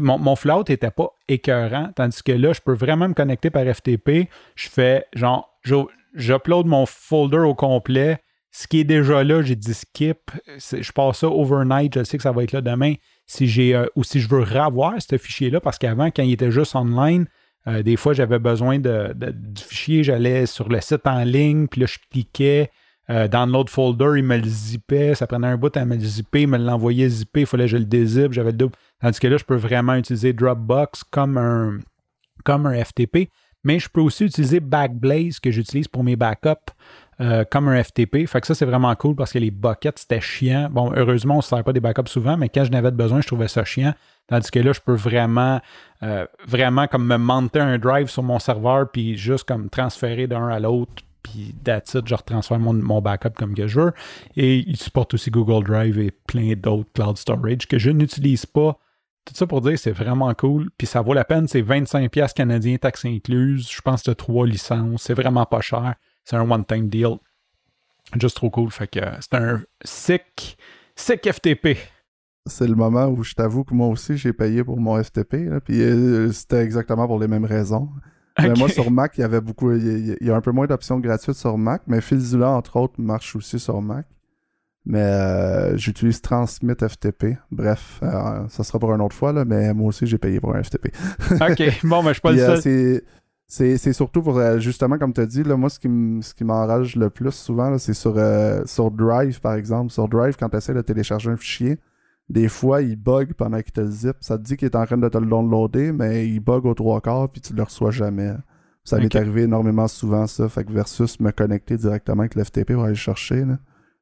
mon, mon float n'était pas écœurant, tandis que là, je peux vraiment me connecter par FTP. Je fais genre, j'upload mon folder au complet. Ce qui est déjà là, j'ai dit skip. Je passe ça overnight. Je sais que ça va être là demain. Si j'ai euh, ou si je veux revoir ce fichier-là, parce qu'avant, quand il était juste online, euh, des fois, j'avais besoin du fichier. J'allais sur le site en ligne, puis là, je cliquais. Euh, download folder, il me le zippait. Ça prenait un bout à me le zipper, il me l'envoyait zippé. Il fallait que je le dézippe. J'avais le double. Tandis que là, je peux vraiment utiliser Dropbox comme un, comme un FTP. Mais je peux aussi utiliser Backblaze que j'utilise pour mes backups euh, comme un FTP. Fait que ça, c'est vraiment cool parce que les buckets, c'était chiant. Bon, heureusement, on ne se sert pas des backups souvent, mais quand je n'avais besoin, je trouvais ça chiant. Tandis que là, je peux vraiment, euh, vraiment comme me monter un drive sur mon serveur, puis juste comme transférer d'un à l'autre, puis that's je retransfère mon, backup comme que je veux. Et il supporte aussi Google Drive et plein d'autres cloud storage que je n'utilise pas. Tout ça pour dire c'est vraiment cool. Puis ça vaut la peine, c'est 25$ canadiens, taxes incluses. Je pense que trois licences. C'est vraiment pas cher. C'est un one-time deal. Juste trop cool. Fait que euh, c'est un sick, sick FTP. C'est le moment où je t'avoue que moi aussi j'ai payé pour mon FTP. là, puis euh, c'était exactement pour les mêmes raisons. Mais Ok. moi sur Mac, il y avait beaucoup. Il y a, un peu moins d'options gratuites sur Mac, mais FilZilla, entre autres, marche aussi sur Mac. Mais euh, j'utilise Transmit FTP. Bref, euh, ça sera pour une autre fois, là, mais moi aussi j'ai payé pour un FTP. OK. Bon, mais je suis pas le euh, seul. C'est- surtout pour, euh, justement, comme tu as dit, là, moi, ce qui ce qui m'enrage le plus souvent, là, c'est sur, euh, sur Drive, par exemple. Sur Drive, quand tu essaies de télécharger un fichier, des fois, il bug pendant qu'il te le zip. Ça te dit qu'il est en train de te le downloader, mais il bug aux trois quarts, puis tu le reçois jamais. Ça m'est arrivé énormément souvent, ça. Fait que versus me connecter directement avec le FTP pour aller le chercher, là,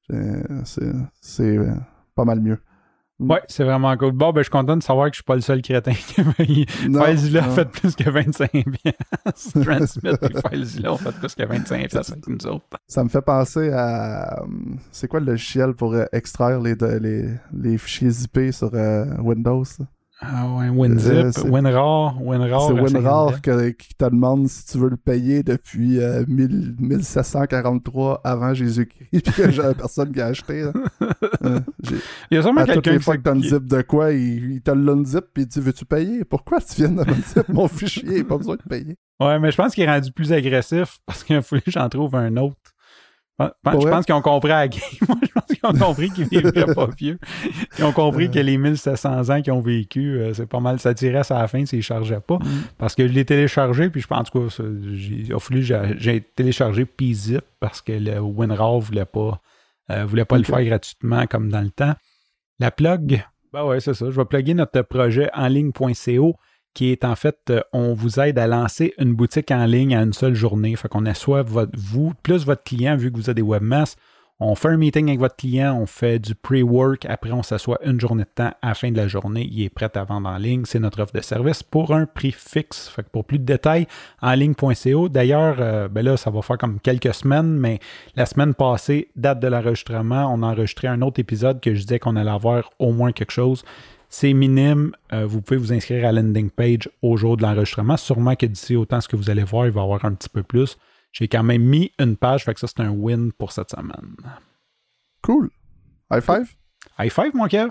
c'est- c'est c'est, euh, pas mal mieux. Ouais, c'est vraiment cool. Bon, ben, je suis content de savoir que je suis pas le seul crétin qui Non, FileZilla a fait plus que 25 piastres. Transmit et FileZilla ont fait plus que 25 piastres avec nous autres. Ça me fait penser à. hum, C'est quoi le logiciel pour euh, extraire les, les, les fichiers zippés sur euh, Windows? ça? Ah ouais, WinZip, Euh, c'est- WinRAR, WinRAR. C'est WinRAR 50. que- qui te demande si tu veux le payer depuis euh, 1000 1743 avant Jésus-Christ, puis a personne qui a acheté. Euh, Il y a sûrement à toutes quelqu'un les qui fois que t'as zip de quoi, il, il te l'unzip puis il dit Veux-tu payer? Pourquoi tu viens de me zip? Mon fichier Pas besoin de payer. Ouais, mais je pense qu'il est rendu plus agressif parce qu'il fallu que j'en trouve un autre. Je pense- qu'ils ont compris à la game. Moi, je pense qu'ils ont compris qu'ils vivraient pas vieux. Ils ont compris Euh. que les 1700 ans qu'ils ont vécu, euh, c'est pas mal. Ça tirait à la fin s'ils ne chargeaient pas. Mm. Parce que je l'ai téléchargé, puis je pense, que j'ai, j'ai téléchargé PZip parce que le WinRAR voulait pas, euh, voulait pas le faire gratuitement comme dans le temps. La plug, ben ouais, c'est ça. Je vais plugger notre projet en ligne.co qui est en fait, euh, on vous aide à lancer une boutique en ligne à une seule journée. Fait qu'on assoit votre, vous, plus votre client, vu que vous avez des webmasters, On fait un meeting avec votre client, on fait du pre-work, après on s'assoit une journée de temps à la fin de la journée, il est prêt à vendre en ligne. C'est notre offre de service pour un prix fixe. Fait que pour plus de détails, en ligne.co. D'ailleurs, euh, ben là, ça va faire comme quelques semaines, mais la semaine passée, date de l'enregistrement, on a enregistré un autre épisode que je disais qu'on allait avoir au moins quelque chose. C'est minime. Euh, vous pouvez vous inscrire à la landing page au jour de l'enregistrement. Sûrement que d'ici autant, ce que vous allez voir, il va y avoir un petit peu plus. J'ai quand même mis une page, fait que ça, c'est un win pour cette semaine. Cool. High five? High five, mon Kev.